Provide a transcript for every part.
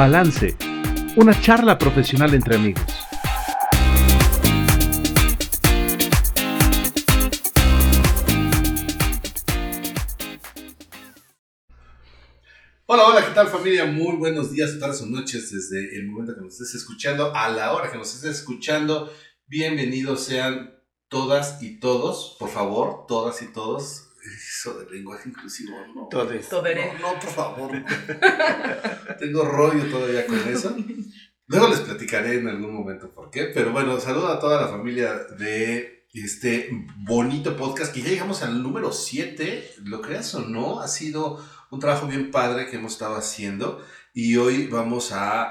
Balance, una charla profesional entre amigos. Hola, hola, ¿qué tal familia? Muy buenos días, tardes o noches desde el momento que nos estés escuchando, a la hora que nos estés escuchando. Bienvenidos sean todas y todos, por favor, todas y todos. Eso del lenguaje inclusivo, no. Todes. No, no, por favor. Tengo rollo todavía con eso. Luego les platicaré en algún momento por qué. Pero bueno, saludo a toda la familia de este bonito podcast que ya llegamos al número 7. Lo creas o no, ha sido un trabajo bien padre que hemos estado haciendo. Y hoy vamos a,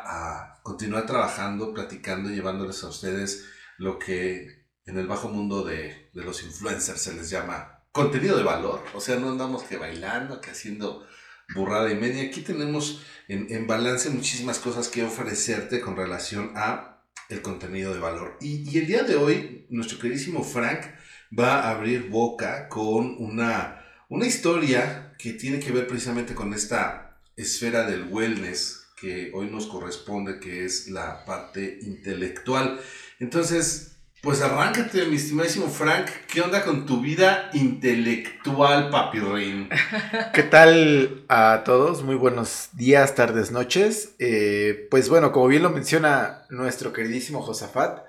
a continuar trabajando, platicando, llevándoles a ustedes lo que en el bajo mundo de, de los influencers se les llama contenido de valor, o sea, no andamos que bailando, que haciendo burrada y media. Aquí tenemos en, en balance muchísimas cosas que ofrecerte con relación a el contenido de valor. Y, y, el día de hoy, nuestro queridísimo Frank va a abrir boca con una, una historia que tiene que ver precisamente con esta esfera del wellness que hoy nos corresponde, que es la parte intelectual. Entonces, pues arráncate, mi estimadísimo Frank. ¿Qué onda con tu vida intelectual, papirrín? ¿Qué tal a todos? Muy buenos días, tardes, noches. Eh, pues bueno, como bien lo menciona nuestro queridísimo Josafat,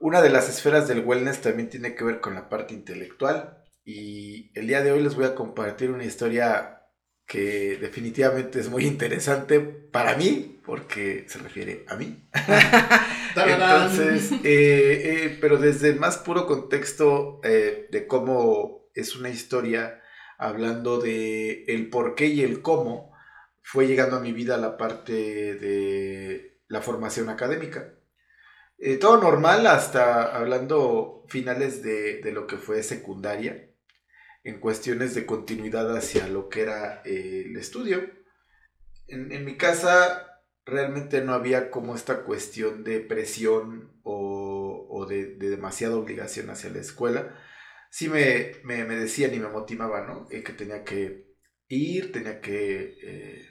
una de las esferas del wellness también tiene que ver con la parte intelectual. Y el día de hoy les voy a compartir una historia que definitivamente es muy interesante para mí, porque se refiere a mí. Entonces, eh, eh, pero desde el más puro contexto eh, de cómo es una historia, hablando de el por qué y el cómo, fue llegando a mi vida la parte de la formación académica. todo normal hasta hablando finales de, de lo que fue secundaria en cuestiones de continuidad hacia lo que era eh, el estudio. En, en, mi casa realmente no había como esta cuestión de presión o, o de, de, demasiada obligación hacia la escuela. Sí me, me, me decían y me motivaban, ¿no? Eh, que tenía que ir, tenía que eh,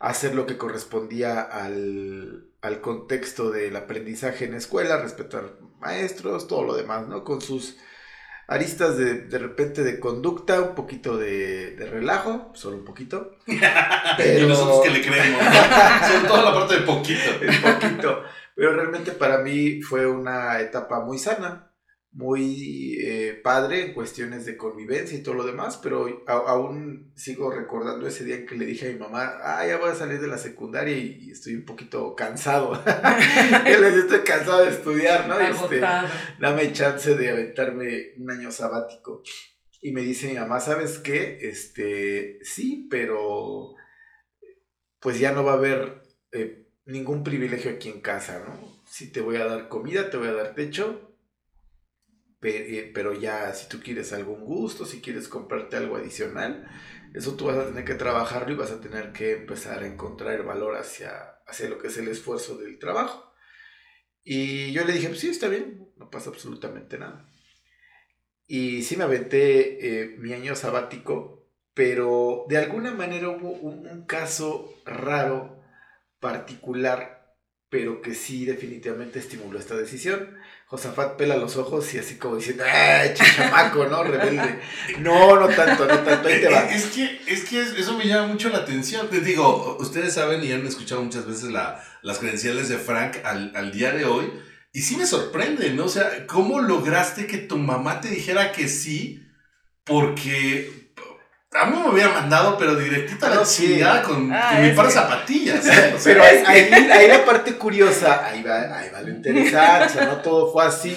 hacer lo que correspondía al, al contexto del aprendizaje en escuela, respetar maestros, todo lo demás, ¿no? Con sus aristas de, de repente de conducta, un poquito de, de relajo, solo un poquito. Pero... y nosotros que le creemos, sobre todo la parte de poquito. Un poquito. Pero realmente para mí fue una etapa muy sana, muy eh, padre en cuestiones de convivencia y todo lo demás, pero a, aún sigo recordando ese día en que le dije a mi mamá, ah, ya voy a salir de la secundaria y, y estoy un poquito cansado. Les estoy cansado de estudiar, ¿no? Este, dame chance de aventarme un año sabático. Y me dice mi mamá, ¿sabes qué? Este, sí, pero pues ya no va a haber eh, ningún privilegio aquí en casa, ¿no? Sí te voy a dar comida, te voy a dar techo, pero ya si tú quieres algún gusto, si quieres comprarte algo adicional, eso tú vas a tener que trabajarlo y vas a tener que empezar a encontrar valor hacia, hacia lo que es el esfuerzo del trabajo. Y yo le dije, pues sí, está bien, no pasa absolutamente nada. Y sí me aventé eh, mi año sabático, pero de alguna manera hubo un caso raro, particular, pero que sí definitivamente estimuló esta decisión. Josafat pela los ojos y así como diciendo, ¡ay, chichamaco, ¿no? Rebelde. No, no tanto, no tanto, ahí te va. Es que, es que eso me llama mucho la atención. Les digo, ustedes saben y han escuchado muchas veces la, las credenciales de Frank al, al día de hoy. Y sí me sorprende, ¿no? O sea, ¿cómo lograste que tu mamá te dijera que sí? Porque a mí me hubiera mandado, pero directita a la chingada con, ah, con mi par de zapatillas. ¿eh? O sea, pero ahí, ahí, ahí, la parte curiosa, ahí va, ahí va lo interesante, o sea, no todo fue así.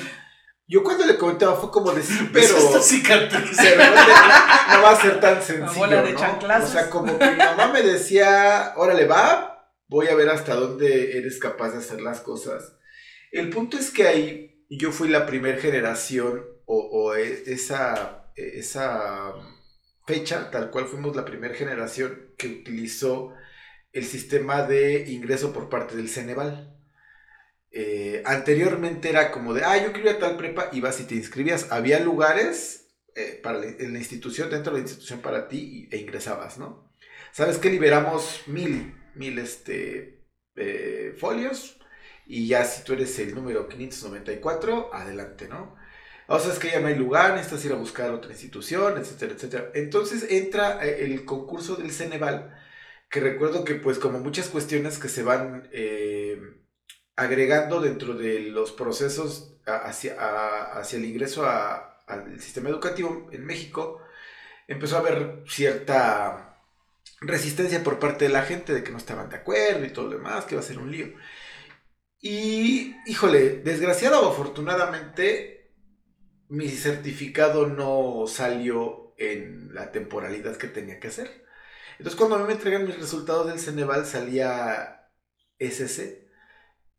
Yo cuando le comentaba fue como decir, pero... Esta cicatriz. Pero no, no, va a ser tan sencillo, de ¿no? O sea, como que mi mamá me decía, órale, va, voy a ver hasta dónde eres capaz de hacer las cosas. El punto es que ahí yo fui la primera generación o, o esa... esa fecha, tal cual fuimos la primera generación que utilizó el sistema de ingreso por parte del Ceneval. Eh, anteriormente era como de, ah, yo quiero ir a tal prepa, ibas y te inscribías. Había lugares eh, para en la institución, dentro de la institución para ti, e ingresabas, ¿no? ¿Sabes que liberamos mil, mil este, eh, folios y ya si tú eres el número 594, adelante, ¿no? O sea, es que ya no hay lugar, necesitas ir a buscar otra institución, etcétera, etcétera. Entonces entra eh, el concurso del Ceneval, que recuerdo que pues como muchas cuestiones que se van eh, agregando dentro de los procesos hacia, hacia el ingreso al sistema educativo en México, empezó a haber cierta resistencia por parte de la gente de que no estaban de acuerdo y todo lo demás, que iba a ser un lío. Y, híjole, desgraciado o afortunadamente, mi certificado no salió en la temporalidad que tenía que hacer. Entonces, cuando a mí me entregan mis resultados del Ceneval, salía SC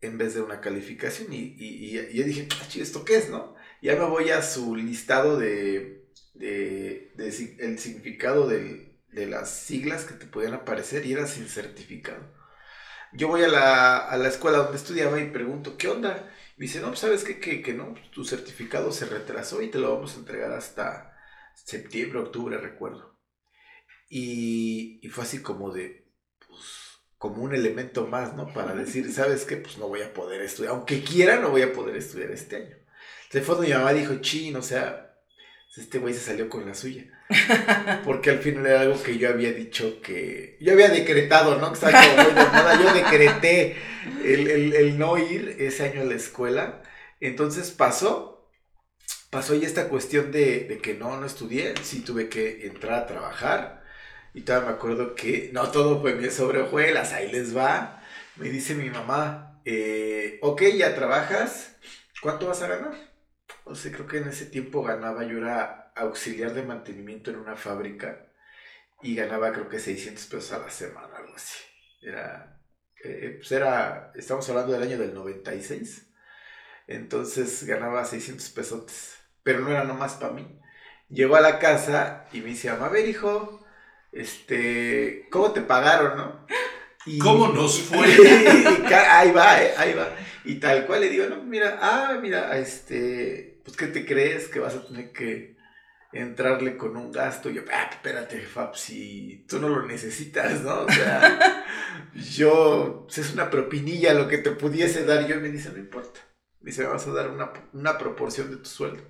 en vez de una calificación. Y, y, yo dije, ah, ¿esto qué es, no? Ya me voy a su listado de, de, el significado de las siglas que te podían aparecer y era sin certificado yo voy a la, escuela donde estudiaba y pregunto, ¿qué onda? Me dice, no, pues, sabes qué? que, que no, tu certificado se retrasó y te lo vamos a entregar hasta septiembre, octubre, recuerdo. Y, fue así como de, pues, como un elemento más, ¿no? Para decir, ¿sabes qué? Pues no voy a poder estudiar, aunque quiera, no voy a poder estudiar este año. Entonces fue mi mamá dijo, chin, o sea, este güey se salió con la suya. Porque al final era algo que yo había dicho que. Yo había decretado, ¿no? Que Yo decreté el, no ir ese año a la escuela. Entonces pasó. Pasó y esta cuestión de, que no, no estudié. Sí tuve que entrar a trabajar. Y todavía me acuerdo que no todo fue mi sobre hojuelas. Ahí les va. Me dice mi mamá: eh, Ok, ya trabajas. ¿Cuánto vas a ganar? O sea, creo que en ese tiempo ganaba, yo era auxiliar de mantenimiento en una fábrica y ganaba creo que 600 pesos a la semana, algo así. Era, eh, pues era, estamos hablando del año del 96, entonces ganaba 600 pesos, pero no era nomás para mí. Llegó a la casa y me dice, a ver hijo, este, ¿cómo te pagaron, no? ¿Cómo nos fue? ahí va, eh, ahí va. Y tal cual le digo, no, mira, ah, mira, este, pues, ¿qué te crees que vas a tener que entrarle con un gasto? Y yo, ah, espérate, Fab, si tú no lo necesitas, ¿no? O sea, yo, pues, es una propinilla lo que te pudiese dar. yo me dice, no importa. Me dice, me vas a dar una, proporción de tu sueldo.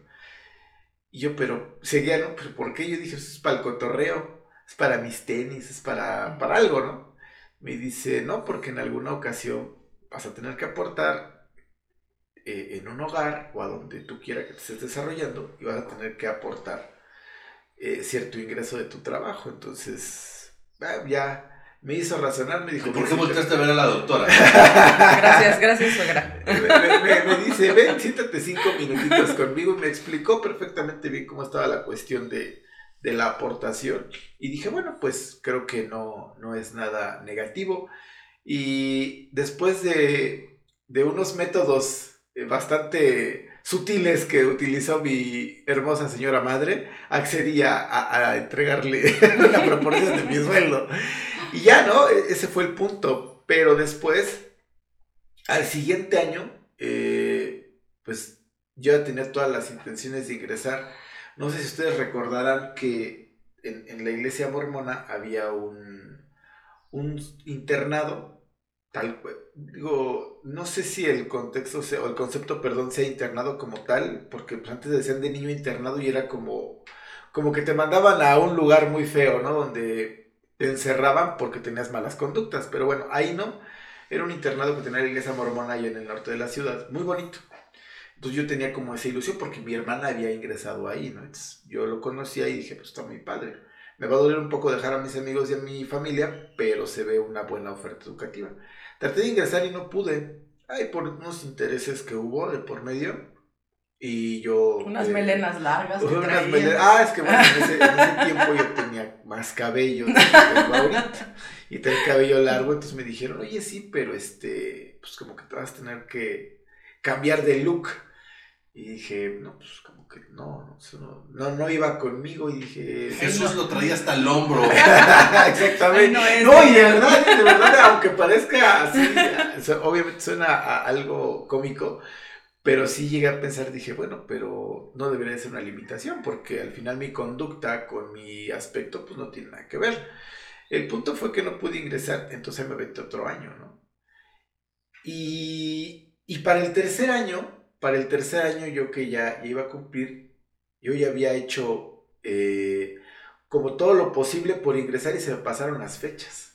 Y yo, pero, seguía, ¿no? ¿Pero por qué? Yo dije, eso es para el cotorreo, es para mis tenis, es para, para algo, ¿no? Me dice, no, porque en alguna ocasión vas a tener que aportar eh, en un hogar o a donde tú quieras que te estés desarrollando y vas a tener que aportar eh, cierto ingreso de tu trabajo. Entonces, ah, ya me hizo razonar, me dijo... ¿Por qué volteaste a ver a la doctora? gracias, gracias, suegra. Me, dice, ven, siéntate cinco minutitos conmigo y me explicó perfectamente bien cómo estaba la cuestión de, de la aportación. Y dije, bueno, pues creo que no, no es nada negativo. Y después de, de unos métodos bastante sutiles que utilizó mi hermosa señora madre, accedí a, entregarle una proporción de mi sueldo. Y ya, ¿no? E, ese fue el punto. Pero después, al siguiente año, eh, pues yo tenía todas las intenciones de ingresar. No sé si ustedes recordarán que en, la iglesia mormona había un, un internado digo, no sé si el contexto o el concepto, perdón, sea internado como tal, porque pues, antes decían de niño internado y era como, como que te mandaban a un lugar muy feo, ¿no? Donde te encerraban porque tenías malas conductas, pero bueno, ahí no, era un internado que tenía la iglesia mormona ahí en el norte de la ciudad, muy bonito. Entonces yo tenía como esa ilusión porque mi hermana había ingresado ahí. Entonces yo lo conocía y dije, pues está muy padre. Me va a doler un poco dejar a mis amigos y a mi familia, pero se ve una buena oferta educativa. Traté de ingresar y no pude. Ay, por unos intereses que hubo de por medio. Y yo. Unas eh, melenas largas. Unas melenas, ah, es que bueno, en ese, tiempo yo tenía más cabello que tengo ahorita. Y tenía el cabello largo, entonces me dijeron, oye, sí, pero este, pues como que te vas a tener que cambiar de look. Y dije, no, pues como que no, no, no, iba conmigo y dije... Jesús lo traía hasta el hombro. Exactamente. no, y de verdad, de verdad, aunque parezca así, obviamente suena a algo cómico, pero sí llegué a pensar, dije, bueno, pero no debería ser una limitación, porque al final mi conducta con mi aspecto, pues no tiene nada que ver. El punto fue que no pude ingresar, entonces me metí otro año, ¿no? Y, y para el tercer año, para el tercer año yo que ya, iba a cumplir, yo ya había hecho eh, como todo lo posible por ingresar y se me pasaron las fechas.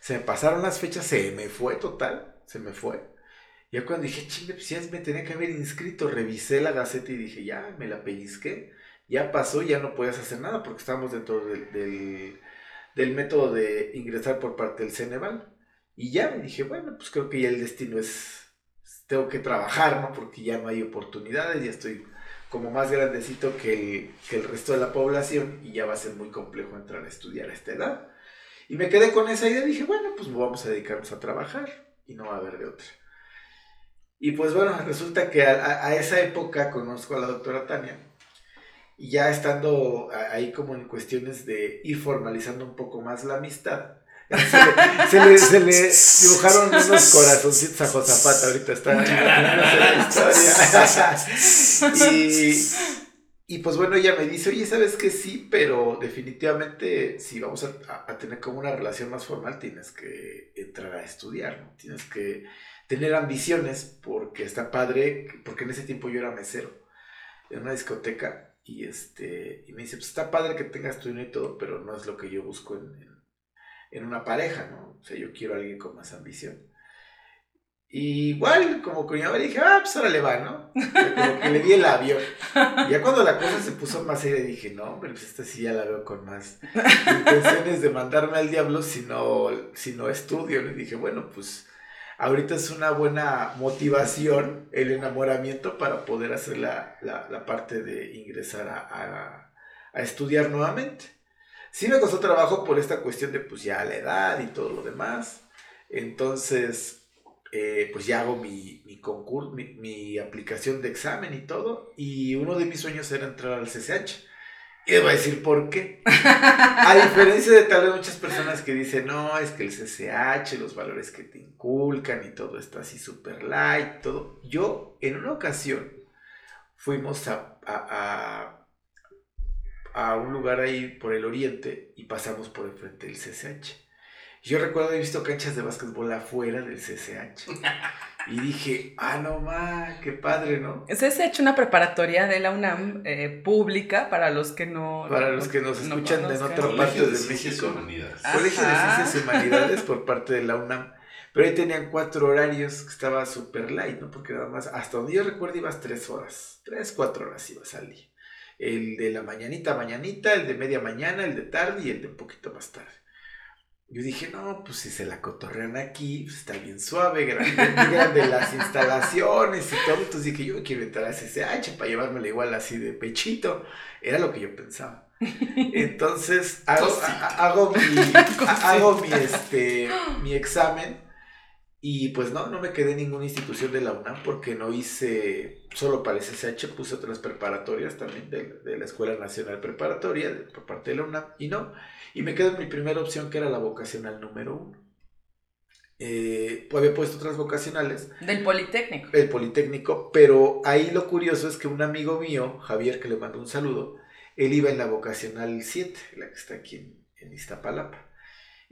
Se me pasaron las fechas, se me fue total, se me fue. Ya cuando dije, chingue, pues ya me tenía que haber inscrito, revisé la gaceta y dije, ya, me la pellizqué, ya pasó, ya no puedes hacer nada porque estamos dentro del, del, del método de ingresar por parte del Ceneval. Y ya me dije, bueno, pues creo que ya el destino es, tengo que trabajar, ¿no? Porque ya no hay oportunidades, ya estoy como más grandecito que el, que el resto de la población y ya va a ser muy complejo entrar a estudiar a esta edad. Y me quedé con esa idea, dije, bueno, pues vamos a dedicarnos a trabajar y no va a haber de otra. Y pues bueno, resulta que a, a esa época conozco a la doctora Tania y ya estando ahí como en cuestiones de ir formalizando un poco más la amistad, se le, se le, dibujaron unos corazoncitos a Josapata, ahorita está la historia. y, y pues bueno, ella me dice, oye, ¿sabes que sí? Pero definitivamente si vamos a, a, tener como una relación más formal, tienes que entrar a estudiar, ¿no? Tienes que tener ambiciones porque está padre, porque en ese tiempo yo era mesero en una discoteca y este y me dice, pues está padre que tengas tu dinero y todo, pero no es lo que yo busco en, en en una pareja, ¿no? O sea, yo quiero a alguien con más ambición. Y igual, como que yo dije, ah, pues ahora le va, ¿no? como que le di el avión. Ya cuando la cosa se puso más seria, dije, no, pero pues esta sí ya la veo con más intenciones de mandarme al diablo si no, si no estudio. Le dije, bueno, pues ahorita es una buena motivación el enamoramiento para poder hacer la, la, la parte de ingresar a, a, a estudiar nuevamente. Sí me costó trabajo por esta cuestión de pues ya la edad y todo lo demás. Entonces, eh, pues ya hago mi, mi concurso, mi, mi, aplicación de examen y todo. Y uno de mis sueños era entrar al CCH. Y les voy a decir por qué. A diferencia de tal vez muchas personas que dicen, no, es que el CCH, los valores que te inculcan y todo está así súper light, todo. Yo, en una ocasión, fuimos a, a, a a un lugar ahí por el oriente y pasamos por el frente del CCH. Yo recuerdo haber visto canchas de básquetbol afuera del CCH. Y dije, ah, no más, qué padre, ¿no? CCH, una preparatoria de la UNAM eh, pública para los que no. Para los que nos no escuchan en otra parte de, de México. Humanidades. Colegio de Ciencias y Humanidades por parte de la UNAM. Pero ahí tenían cuatro horarios que estaba súper light, ¿no? Porque nada más, hasta donde yo recuerdo, ibas tres horas. Tres, cuatro horas ibas al día el de la mañanita mañanita, el de media mañana, el de tarde y el de un poquito más tarde. Yo dije, no, pues si se la cotorrean aquí, pues está bien suave, grande, de las instalaciones y todo. Entonces dije, yo quiero entrar a SSH para llevármela igual así de pechito. Era lo que yo pensaba. Entonces hago, hago, mi, hago mi, este, mi examen y pues no, no me quedé en ninguna institución de la UNAM porque no hice solo para el SSH, puse otras preparatorias también de, de la Escuela Nacional Preparatoria de, por parte de la UNAM y no. Y me quedé en mi primera opción que era la vocacional número uno. Eh, había puesto otras vocacionales. Del Politécnico. El Politécnico, pero ahí lo curioso es que un amigo mío, Javier, que le mando un saludo, él iba en la vocacional 7, la que está aquí en, en Iztapalapa.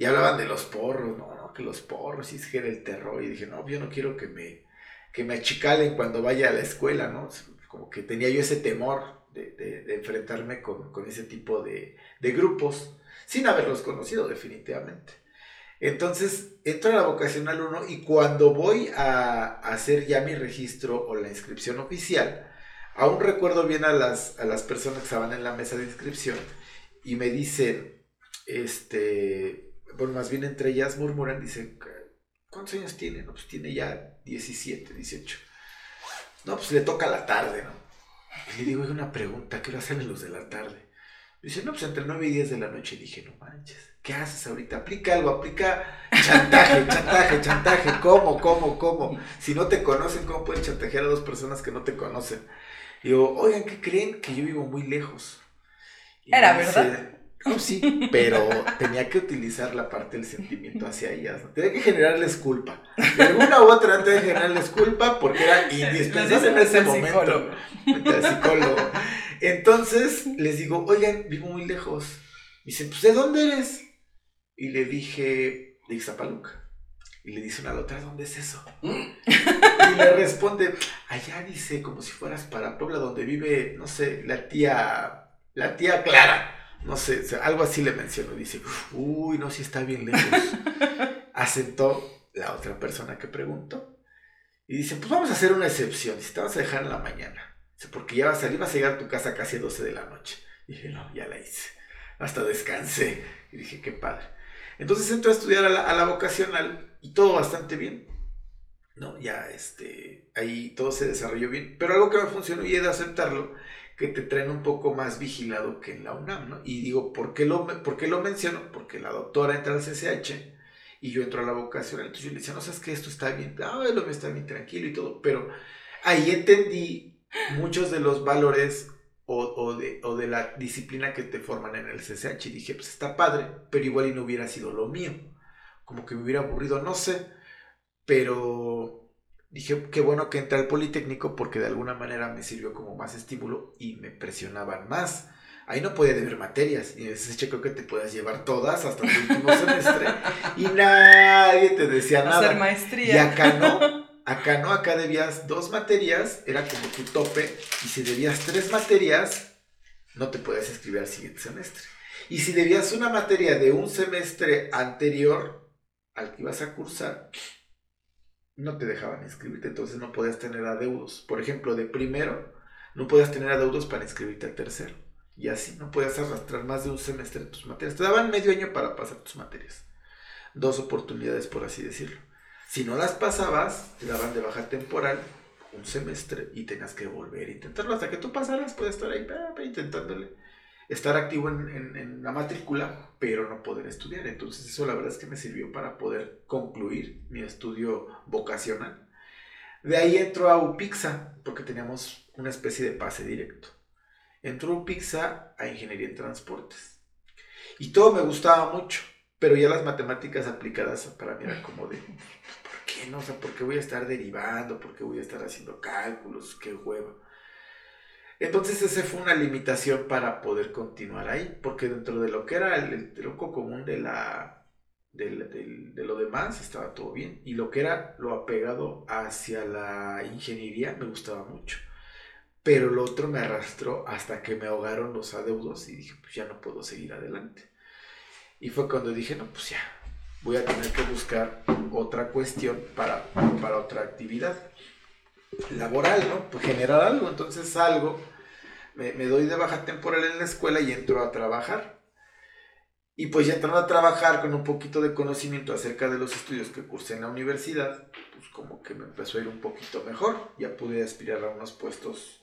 Y hablaban de los porros, no, no, que los porros, y es que era el terror. Y dije, no, yo no quiero que me, que me achicalen cuando vaya a la escuela, ¿no? Como que tenía yo ese temor de, de, enfrentarme con, con, ese tipo de, de, grupos, sin haberlos conocido definitivamente. Entonces, entro a la vocacional 1 y cuando voy a, a, hacer ya mi registro o la inscripción oficial, aún recuerdo bien a las, a las personas que estaban en la mesa de inscripción y me dicen, este, bueno, más bien entre ellas murmuran, dicen, ¿cuántos años tiene? No, pues tiene ya 17, 18. No, pues le toca la tarde, ¿no? Y le digo, hay una pregunta, ¿qué hora salen los de la tarde? Dice, no, pues entre 9 y 10 de la noche. Y dije, no manches, ¿qué haces ahorita? Aplica algo, aplica chantaje, chantaje, chantaje. ¿Cómo, cómo, cómo? Si no te conocen, ¿cómo pueden chantajear a dos personas que no te conocen? Y digo, oigan, ¿qué creen? Que yo vivo muy lejos. Y Era dice, verdad. No, sí, pero tenía que utilizar la parte del sentimiento hacia ellas. ¿no? Tenía que generarles culpa. De alguna u otra tenía que generarles culpa porque era indispensable en ese momento. Psicólogo. Entonces les digo, oigan, vivo muy lejos. Me dicen, pues ¿de dónde eres? Y le dije, de Ixtapaluca. Y le dice una a la otra, ¿dónde es eso? y le responde, allá dice, como si fueras para Puebla, donde vive, no sé, la tía, la tía Clara. No sé, algo así le mencionó. Dice, uy, no, si está bien lejos. Asentó la otra persona que preguntó. Y dice, pues vamos a hacer una excepción. Si te vas a dejar en la mañana. porque ya vas a salir, vas a llegar a tu casa casi a 12 de la noche. Y dije, no, ya la hice. Hasta descansé. Y dije, qué padre. Entonces entró a estudiar a la, vocacional y todo bastante bien. ¿no? Ya, este, ahí todo se desarrolló bien. Pero algo que me funcionó y he de aceptarlo, que te traen un poco más vigilado que en la UNAM, ¿no? Y digo, ¿por qué lo, por qué lo menciono? Porque la doctora entra al CCH y yo entro a la vocacional. Entonces yo le decía, no sabes que esto está bien, ah, lo está bien tranquilo y todo. Pero ahí entendí muchos de los valores o, de, o, de, la disciplina que te forman en el CCH. Y dije, pues está padre, pero igual y no hubiera sido lo mío. Como que me hubiera aburrido, no sé. Pero dije, qué bueno que entré al Politécnico porque de alguna manera me sirvió como más estímulo y me presionaban más. Ahí no podía deber materias. Y CCH creo que te puedas llevar todas hasta el último semestre. Y nadie te decía nada. Hacer maestría. Y acá no. Acá no, acá debías dos materias, era como tu tope, y si debías tres materias, no te podías escribir al siguiente semestre. Y si debías una materia de un semestre anterior al que ibas a cursar, no te dejaban inscribirte, entonces no podías tener adeudos. Por ejemplo, de primero, no podías tener adeudos para inscribirte al tercero. Y así no podías arrastrar más de un semestre tus materias. Te daban medio año para pasar tus materias. Dos oportunidades, por así decirlo. Si no las pasabas, te daban de baja temporal un semestre y tenías que volver a intentarlo hasta que tú pasaras, puedes estar ahí intentándole estar activo en, la matrícula, pero no poder estudiar. Entonces eso la verdad es que me sirvió para poder concluir mi estudio vocacional. De ahí entró a UPIXA, porque teníamos una especie de pase directo. Entró a UPIXA a Ingeniería en Transportes. Y todo me gustaba mucho, pero ya las matemáticas aplicadas para mí eran como de, qué no? O sea, ¿por qué voy a estar derivando? ¿Por qué voy a estar haciendo cálculos? ¡Qué huevo! Entonces esa fue una limitación para poder continuar ahí, porque dentro de lo que era el, tronco común de la de, lo demás estaba todo bien, y lo que era lo apegado hacia la ingeniería me gustaba mucho. Pero lo otro me arrastró hasta que me ahogaron los adeudos y dije, pues ya no puedo seguir adelante. Y fue cuando dije, no, pues ya, voy a tener que buscar otra cuestión para, para otra actividad laboral, ¿no? Pues generar algo. Entonces salgo, me, doy de baja temporal en la escuela y entro a trabajar. Y pues ya entrando a trabajar con un poquito de conocimiento acerca de los estudios que cursé en la universidad, pues como que me empezó a ir un poquito mejor. Ya pude aspirar a unos puestos,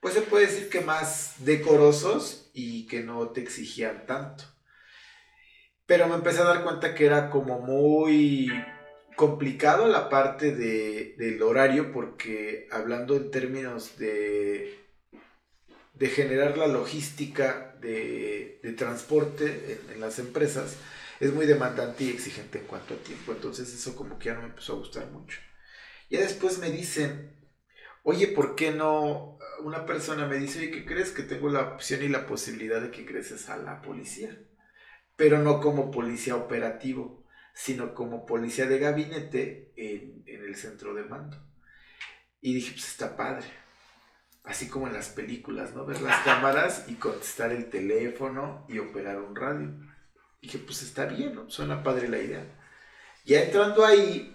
pues se puede decir que más decorosos y que no te exigían tanto. Pero me empecé a dar cuenta que era como muy complicado la parte de, del horario porque hablando en términos de, de generar la logística de, transporte en, las empresas, es muy demandante y exigente en cuanto a tiempo. Entonces eso como que ya no me empezó a gustar mucho. Ya después me dicen, oye, ¿por qué no? Una persona me dice, oye, ¿qué crees que tengo la opción y la posibilidad de que creces a la policía? pero no como policía operativo, sino como policía de gabinete en, el centro de mando. Y dije, pues está padre. Así como en las películas, ¿no? Ver las cámaras y contestar el teléfono y operar un radio. dije, pues está bien, ¿no? Suena padre la idea. Ya entrando ahí,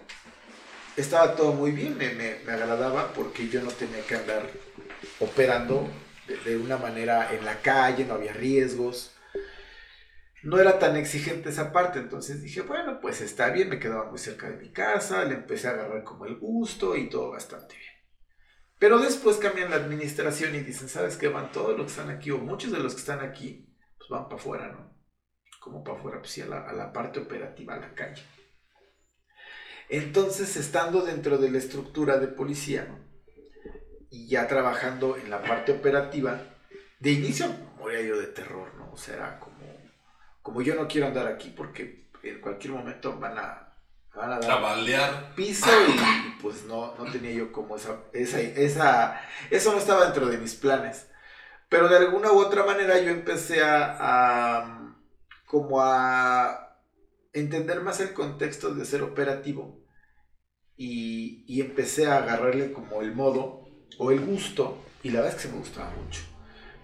estaba todo muy bien, me, agradaba porque yo no tenía que andar operando de, una manera en la calle, no había riesgos no era tan exigente esa parte, entonces dije, bueno, pues está bien, me quedaba muy cerca de mi casa, le empecé a agarrar como el gusto y todo bastante bien. Pero después cambian la administración y dicen, ¿sabes qué? Van todos los que están aquí, o muchos de los que están aquí, pues van para afuera, ¿no? Como para afuera, pues sí, a la, parte operativa, a la calle. Entonces, estando dentro de la estructura de policía, y ya trabajando en la parte operativa, de inicio moría yo de terror, ¿no? O sea, como yo no quiero andar aquí porque en cualquier momento van a, van a dar piso y, pues no, no tenía yo como esa, esa, esa, eso no estaba dentro de mis planes. Pero de alguna u otra manera yo empecé a, a como a entender más el contexto de ser operativo y, y empecé a agarrarle como el modo o el gusto, y la verdad es que se me gustaba mucho.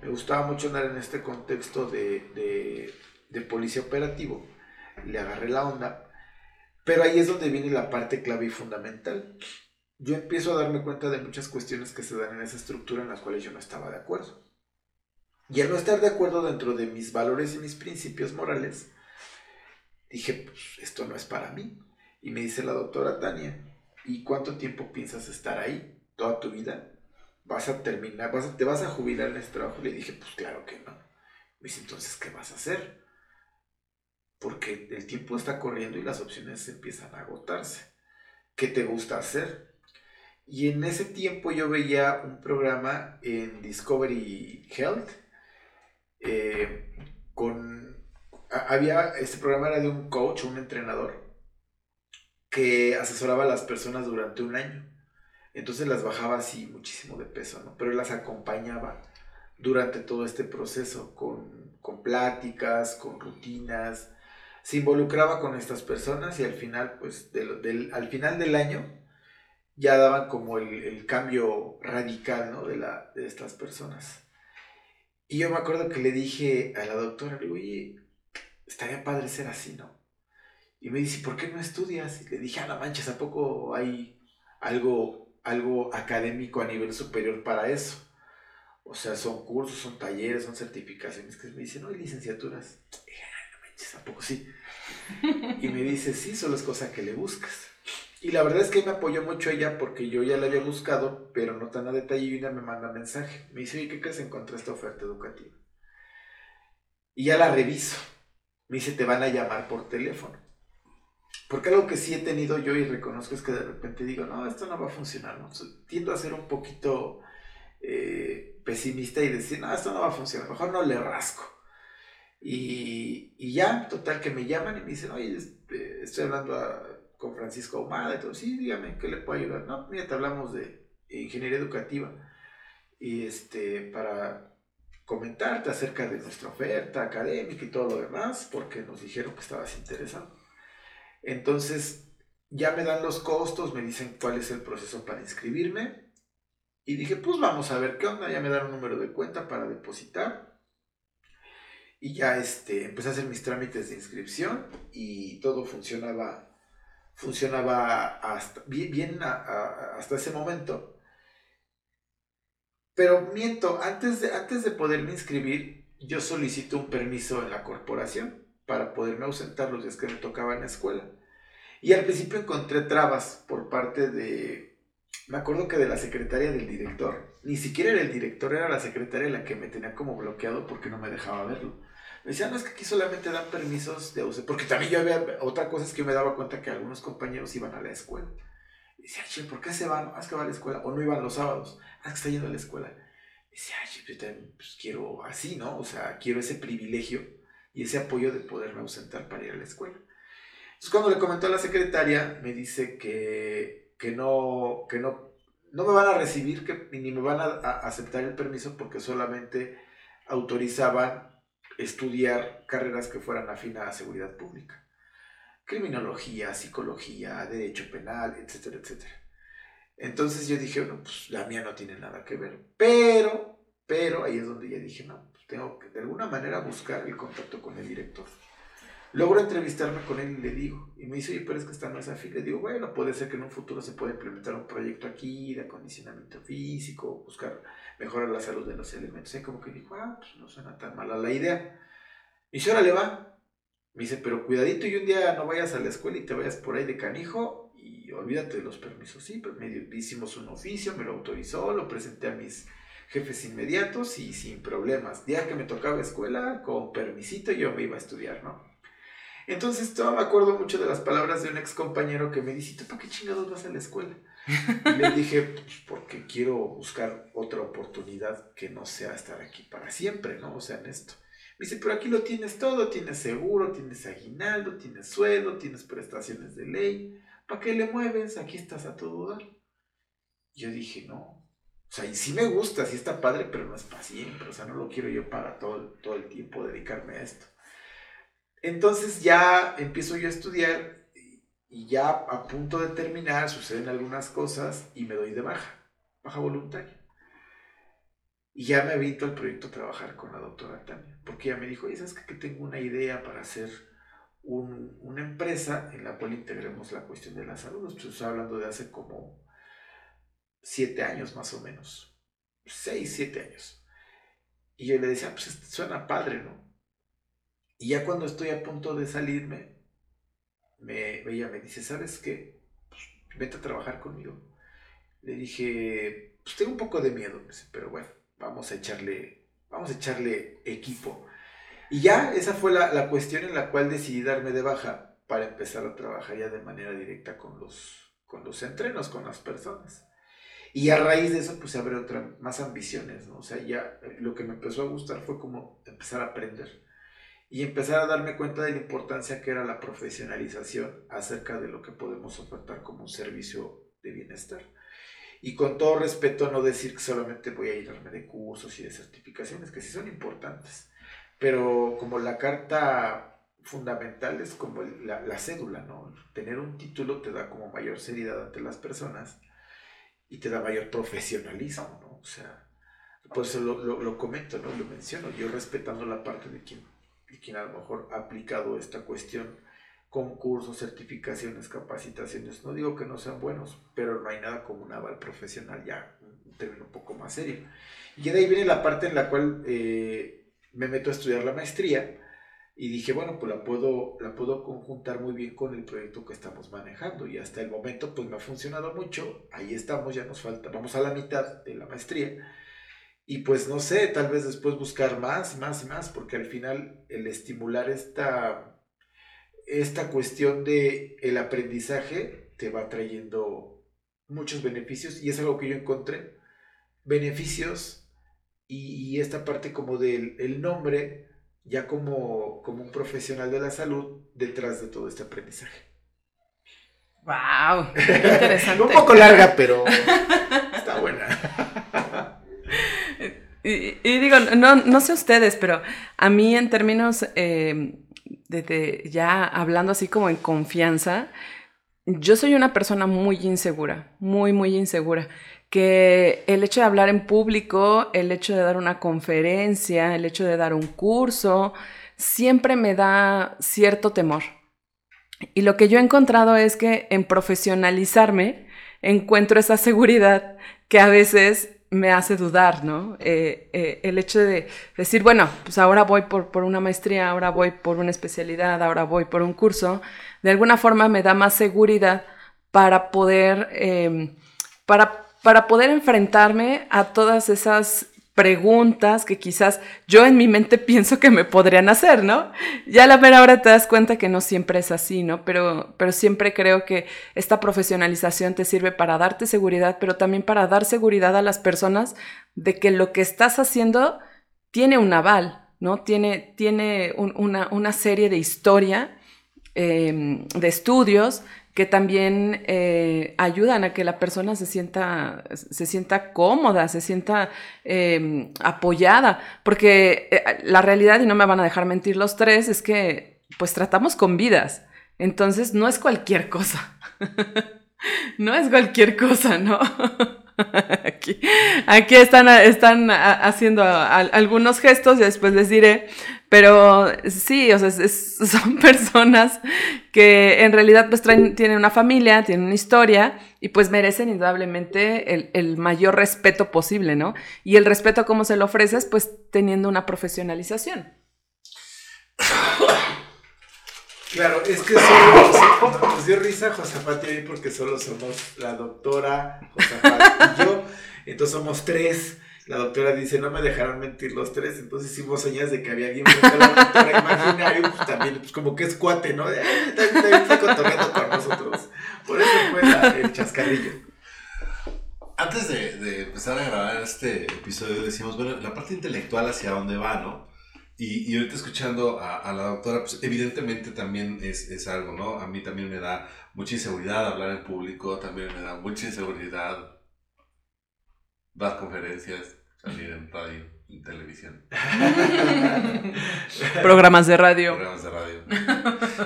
Me gustaba mucho andar en este contexto de, de, de policía operativo. Le agarré la onda, pero ahí es donde viene la parte clave y fundamental. Yo empiezo a darme cuenta de muchas cuestiones que se dan en esa estructura en las cuales yo no estaba de acuerdo. Y al no estar de acuerdo dentro de mis valores y mis principios morales, dije, pues esto no es para mí. Y me dice la doctora Tania, ¿y cuánto tiempo piensas estar ahí? ¿Toda tu vida? ¿Vas a terminar? Vas a, ¿Te vas a jubilar en este trabajo? Le dije, pues claro que no. Me dice, entonces, ¿qué vas a hacer? Porque el tiempo está corriendo y las opciones empiezan a agotarse. ¿Qué te gusta hacer? Y en ese tiempo yo veía un programa en Discovery Health eh, con había este programa era de un coach, un entrenador que asesoraba a las personas durante un año. Entonces las bajaba así muchísimo de peso, ¿no? Pero él las acompañaba durante todo este proceso con, con pláticas, con rutinas. Se involucraba con estas personas y al final, pues, del, al final del año ya daban como el, el cambio radical, ¿no? De, la, de estas personas. Y yo me acuerdo que le dije a la doctora, le digo, oye, estaría padre ser así, ¿no? Y me dice, ¿por qué no estudias? Y le dije, ah, no manches, ¿a poco hay algo, algo académico a nivel superior para eso? O sea, son cursos, son talleres, son certificaciones que me dicen, no hay licenciaturas. Y dije, ¿a poco sí? Y me dice, sí, solo es cosa que le buscas. Y la verdad es que me apoyó mucho ella porque yo ya la había buscado, pero no tan a detalle y una me manda mensaje. Me dice, oye, ¿qué crees? Encontré esta oferta educativa. Y ya la reviso. Me dice, te van a llamar por teléfono. Porque algo que sí he tenido yo y reconozco es que de repente digo, no, esto no va a funcionar. ¿no? tiendo a ser un poquito eh, pesimista y decir, no, esto no va a funcionar. Mejor no le rasco. Y, y ya, total, que me llaman y me dicen, oye, este, estoy hablando con Francisco Ahumada todo, sí, dígame, ¿qué le puedo ayudar? No, mira, te hablamos de ingeniería educativa y este, para comentarte acerca de nuestra oferta académica y todo lo demás, porque nos dijeron que estabas interesado. Entonces, ya me dan los costos, me dicen cuál es el proceso para inscribirme. Y dije, pues vamos a ver qué onda, ya me dan un número de cuenta para depositar. Y ya este, empecé a hacer mis trámites de inscripción y todo funcionaba funcionaba hasta, bien, hasta ese momento. Pero miento, antes de, antes de poderme inscribir, yo solicito un permiso en la corporación para poderme ausentar los días que me tocaba en la escuela. Y al principio encontré trabas por parte de, me acuerdo que de la secretaria del director, ni siquiera era el director, era la secretaria la que me tenía como bloqueado porque no me dejaba verlo. Me decía, no, es que aquí solamente dan permisos de ausencia. Porque también yo había, otra cosa es que me daba cuenta que algunos compañeros iban a la escuela. Y decía, che, ¿por qué se van? Ah, que va a la escuela. O no iban los sábados. Ah, que está yendo a la escuela. Y decía, che, yo también pues, quiero así, ¿no? O sea, quiero ese privilegio y ese apoyo de poderme ausentar para ir a la escuela. Entonces, cuando le comentó a la secretaria, me dice que, que, no, que no, no me van a recibir, que ni me van a aceptar el permiso porque solamente autorizaban estudiar carreras que fueran afín a seguridad pública. Criminología, psicología, derecho penal, etcétera, etcétera. Entonces yo dije, bueno, pues la mía no tiene nada que ver. Pero, pero ahí es donde ya dije, no, pues tengo que de alguna manera buscar el contacto con el director. Logro entrevistarme con él y le digo, y me dice, oye, pero es que esta no es afín. Le digo, bueno, puede ser que en un futuro se pueda implementar un proyecto aquí de acondicionamiento físico, buscar mejorar la salud de los elementos. Y como que dijo, ah, pues no suena tan mala la idea. Y ahora le va. Me dice, pero cuidadito y un día no vayas a la escuela y te vayas por ahí de canijo y olvídate de los permisos. Sí, pero pues me hicimos un oficio, me lo autorizó, lo presenté a mis jefes inmediatos y sin problemas. Día que me tocaba escuela, con permisito yo me iba a estudiar, ¿no? Entonces, todo me acuerdo mucho de las palabras de un ex compañero que me dice, ¿tú para qué chingados vas a la escuela? Y le dije, pues porque quiero buscar otra oportunidad que no sea estar aquí para siempre, ¿no? O sea, en esto. Me dice, pero aquí lo tienes todo, tienes seguro, tienes aguinaldo, tienes sueldo, tienes prestaciones de ley. ¿Para qué le mueves? Aquí estás a todo dar. Yo dije, no. O sea, y sí me gusta, sí está padre, pero no es para siempre. O sea, no lo quiero yo para todo, todo el tiempo dedicarme a esto. Entonces ya empiezo yo a estudiar y ya a punto de terminar suceden algunas cosas y me doy de baja, baja voluntaria. Y ya me aviento al proyecto a trabajar con la doctora Tania, porque ella me dijo, oye, ¿sabes que tengo una idea para hacer una empresa en la cual integremos la cuestión de la salud? Estoy hablando de hace como siete años más o menos, seis, siete años. Y yo le decía, pues suena padre, ¿no? Y ya cuando estoy a punto de salirme, me, ella me dice, ¿sabes qué? Pues, vete a trabajar conmigo. Le dije, pues tengo un poco de miedo, pero bueno, vamos a echarle, vamos a echarle equipo. Y ya esa fue la, la, cuestión en la cual decidí darme de baja para empezar a trabajar ya de manera directa con los, con los entrenos, con las personas. Y a raíz de eso, pues se abre otra, más ambiciones, ¿no? O sea, ya lo que me empezó a gustar fue como empezar a aprender y empezar a darme cuenta de la importancia que era la profesionalización acerca de lo que podemos ofertar como un servicio de bienestar. Y con todo respeto, no decir que solamente voy a irme de cursos y de certificaciones, que sí son importantes, pero como la carta fundamental es como la, la cédula, ¿no? Tener un título te da como mayor seriedad ante las personas y te da mayor profesionalismo, ¿no? O sea, por eso lo, lo, lo comento, ¿no? Lo menciono, yo respetando la parte de quien quien a lo mejor ha aplicado esta cuestión, concursos, certificaciones, capacitaciones, no digo que no sean buenos, pero no hay nada como un aval profesional ya, un término un poco más serio. Y de ahí viene la parte en la cual eh, me meto a estudiar la maestría y dije, bueno, pues la puedo, la puedo conjuntar muy bien con el proyecto que estamos manejando y hasta el momento pues me ha funcionado mucho, ahí estamos, ya nos falta, vamos a la mitad de la maestría y pues no sé, tal vez después buscar más, más, más, porque al final el estimular esta, esta cuestión de el aprendizaje te va trayendo muchos beneficios y es algo que yo encontré. Beneficios y, esta parte como del el nombre, ya como, como un profesional de la salud detrás de todo este aprendizaje. ¡Wow! Interesante. un poco larga, pero está buena. Y, digo, no, no, sé ustedes, pero a mí en términos, eh, de, ya hablando así como en confianza, yo soy una persona muy insegura, muy, muy insegura. Que el hecho de hablar en público, el hecho de dar una conferencia, el hecho de dar un curso, siempre me da cierto temor. Y lo que yo he encontrado es que en profesionalizarme encuentro esa seguridad que a veces me hace dudar, ¿no? Eh, eh, el hecho de decir, bueno, pues ahora voy por, por, una maestría, ahora voy por una especialidad, ahora voy por un curso, de alguna forma me da más seguridad para poder, em, para, para poder enfrentarme a todas esas preguntas que quizás yo en mi mente pienso que me podrían hacer, ¿no? Ya a la mera hora te das cuenta que no siempre es así, ¿no? Pero, pero siempre creo que esta profesionalización te sirve para darte seguridad, pero también para dar seguridad a las personas de que lo que estás haciendo tiene un aval, ¿no? Tiene, tiene una, una, serie de historia, em, de estudios que también eh, ayudan a que la persona se sienta, se sienta cómoda, se sienta em, apoyada, porque eh, la realidad, y no me van a dejar mentir los tres, es que pues tratamos con vidas, entonces no es cualquier cosa, no es cualquier cosa, ¿no? Aquí, aquí están, están haciendo algunos gestos y después les diré, pero sí, o sea, son personas que en realidad pues tienen una familia, tienen una historia y pues merecen indudablemente el, el, mayor respeto posible, ¿no? Y el respeto, ¿cómo se lo ofreces? Pues teniendo una profesionalización. Claro, es que solo nos dio risa Josafat y porque solo somos la doctora Josafat y yo, entonces somos tres la doctora dice, no me dejaron mentir los tres, entonces hicimos señas de que había alguien frente a doctora imaginario, pues también, pues como que es cuate, ¿no? También está con nosotros. Por eso fue el chascarrillo. Antes de, de, empezar a grabar este episodio decimos, bueno, la parte intelectual hacia dónde va, ¿no? Y, y ahorita escuchando a, a, la doctora, pues evidentemente también es, es algo, ¿no? A mí también me da mucha inseguridad hablar en público, también me da mucha inseguridad dar conferencias, salir en radio. en televisión. Programas de radio. Programas de radio.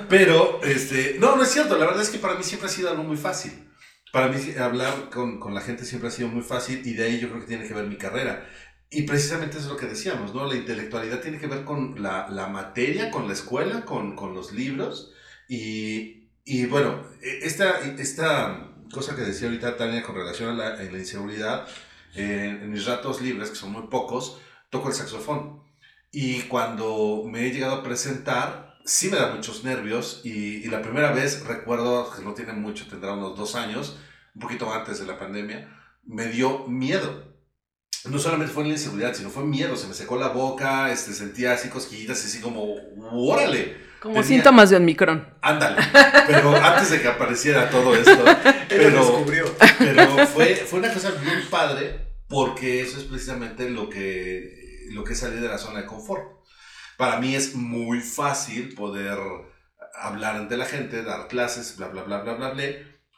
Pero, este, no, no es cierto. La verdad es que para mí siempre ha sido algo muy fácil. Para mí hablar con, con la gente siempre ha sido muy fácil y de ahí yo creo que tiene que ver mi carrera. Y precisamente eso es lo que decíamos, ¿no? La intelectualidad tiene que ver con la, la materia, con la escuela, con, con los libros. Y, y, bueno, e, esta, esta cosa que decía ahorita Tania con relación a la, a la inseguridad, eh, en mis ratos libres, que son muy pocos, toco el saxofón. Y cuando me he llegado a presentar, sí me da muchos nervios. Y, y la primera vez, recuerdo que no tiene mucho, tendrá unos dos años, un poquito antes de la pandemia, me dio miedo no solamente fue la inseguridad, sino fue miedo, se me secó la boca, este, sentía así cosquillitas, así como, órale. Como Tenía... síntomas de Omicron. Ándale, pero antes de que apareciera todo esto, pero, pero fue, fue una cosa bien padre, porque eso es precisamente lo que, lo que es salir de la zona de confort. Para mí es muy fácil poder hablar ante la gente, dar clases, bla, bla, bla, bla, bla, bla,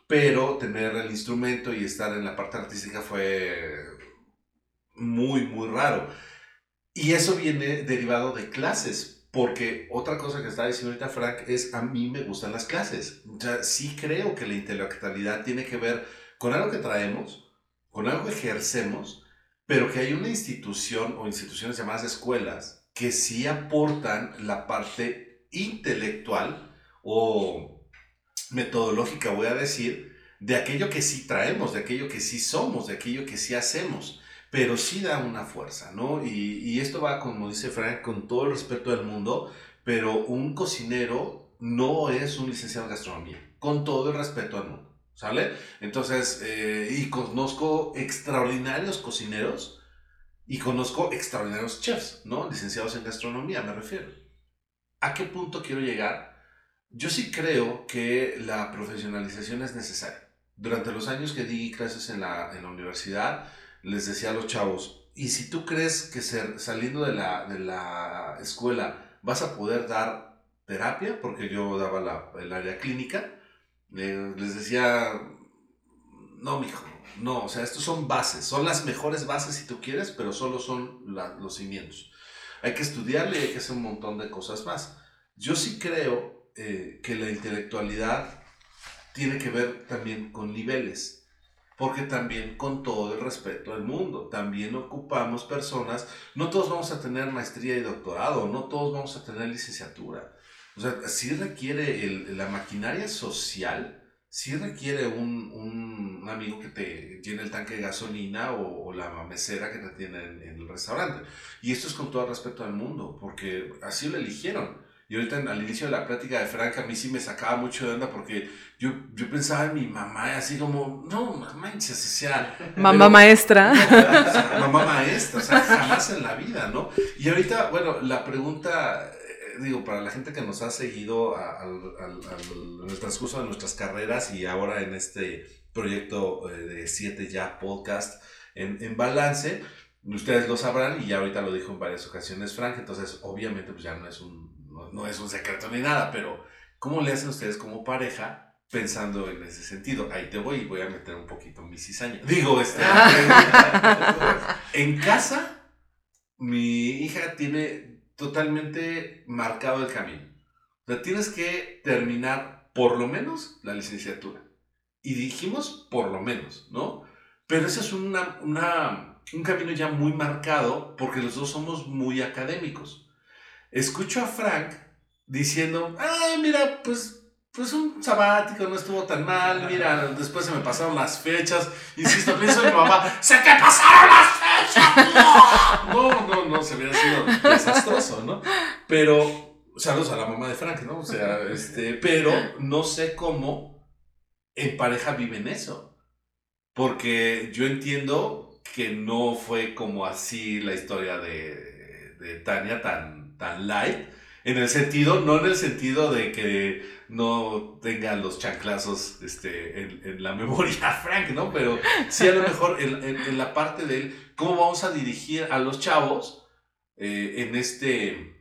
pero tener el instrumento y estar en la parte artística fue muy, muy raro. Y eso viene derivado de clases, porque otra cosa que está diciendo ahorita Frank es, a mí me gustan las clases. O sí creo que la intelectualidad tiene que ver con algo que traemos, con algo que ejercemos, pero que hay una institución o instituciones llamadas escuelas que sí aportan la parte intelectual o metodológica, voy a decir, de aquello que sí traemos, de aquello que sí somos, de aquello que sí hacemos pero sí da una fuerza, ¿no? Y, y, esto va, como dice Frank, con todo el respeto del mundo, pero un cocinero no es un licenciado en gastronomía, con todo el respeto al mundo, ¿sale? Entonces, eh, y conozco extraordinarios cocineros y conozco extraordinarios chefs, ¿no? Licenciados en gastronomía, me refiero. ¿A qué punto quiero llegar? Yo sí creo que la profesionalización es necesaria. Durante los años que di clases en la, en la universidad, les decía a los chavos, y si tú crees que ser, saliendo de la, de la escuela vas a poder dar terapia, porque yo daba la, el área clínica, eh, les decía, no, mijo, no, o sea, estos son bases, son las mejores bases si tú quieres, pero solo son la, los cimientos. Hay que estudiarle y hay que hacer un montón de cosas más. Yo sí creo eh, que la intelectualidad tiene que ver también con niveles porque también con todo el respeto del mundo, también ocupamos personas, no todos vamos a tener maestría y doctorado, no todos vamos a tener licenciatura. O sea, sí requiere el, la maquinaria social, sí requiere un, un, amigo que te llene el tanque de gasolina o, o la mesera que te tiene en, en, el restaurante. Y esto es con todo el respeto del mundo, porque así lo eligieron. Y ahorita al inicio de la plática de Frank a mí sí me sacaba mucho de onda porque yo, yo pensaba en mi mamá así como, no, manches, o sea... Mamá maestra. mamá maestra, o sea, jamás en la vida, ¿no? Y ahorita, bueno, la pregunta, eh, digo, para la gente que nos ha seguido al, al, al, en el transcurso de nuestras carreras y ahora en este proyecto eh, de Siete Ya Podcast en, en Balance, ustedes lo sabrán y ya ahorita lo dijo en varias ocasiones Frank, entonces obviamente pues ya no es un no, es un secreto ni nada, pero ¿cómo le hacen ustedes como pareja pensando en ese sentido? Ahí te voy y voy a meter un poquito mi cizaña. Digo, este, en casa, mi hija tiene totalmente marcado el camino. O sea, tienes que terminar por lo menos la licenciatura. Y dijimos por lo menos, ¿no? Pero ese es una, una, un camino ya muy marcado porque los dos somos muy académicos escucho a Frank diciendo, ay, mira, pues, pues un sabático no estuvo tan mal, mira, después se me pasaron las fechas, insisto, pienso en mi mamá, ¡se te pasaron las fechas! No, no, no, se hubiera sido desastroso, ¿no? Pero, saludos a la mamá de Frank, ¿no? O sea, este, pero no sé cómo en pareja viven eso, porque yo entiendo que no fue como así la historia de, de Tania tan tan light, en el sentido, no en el sentido de que no tenga los chanclazos este, en, la memoria Frank, ¿no? Pero sí a lo mejor en, en, la parte de cómo vamos a dirigir a los chavos eh, en este,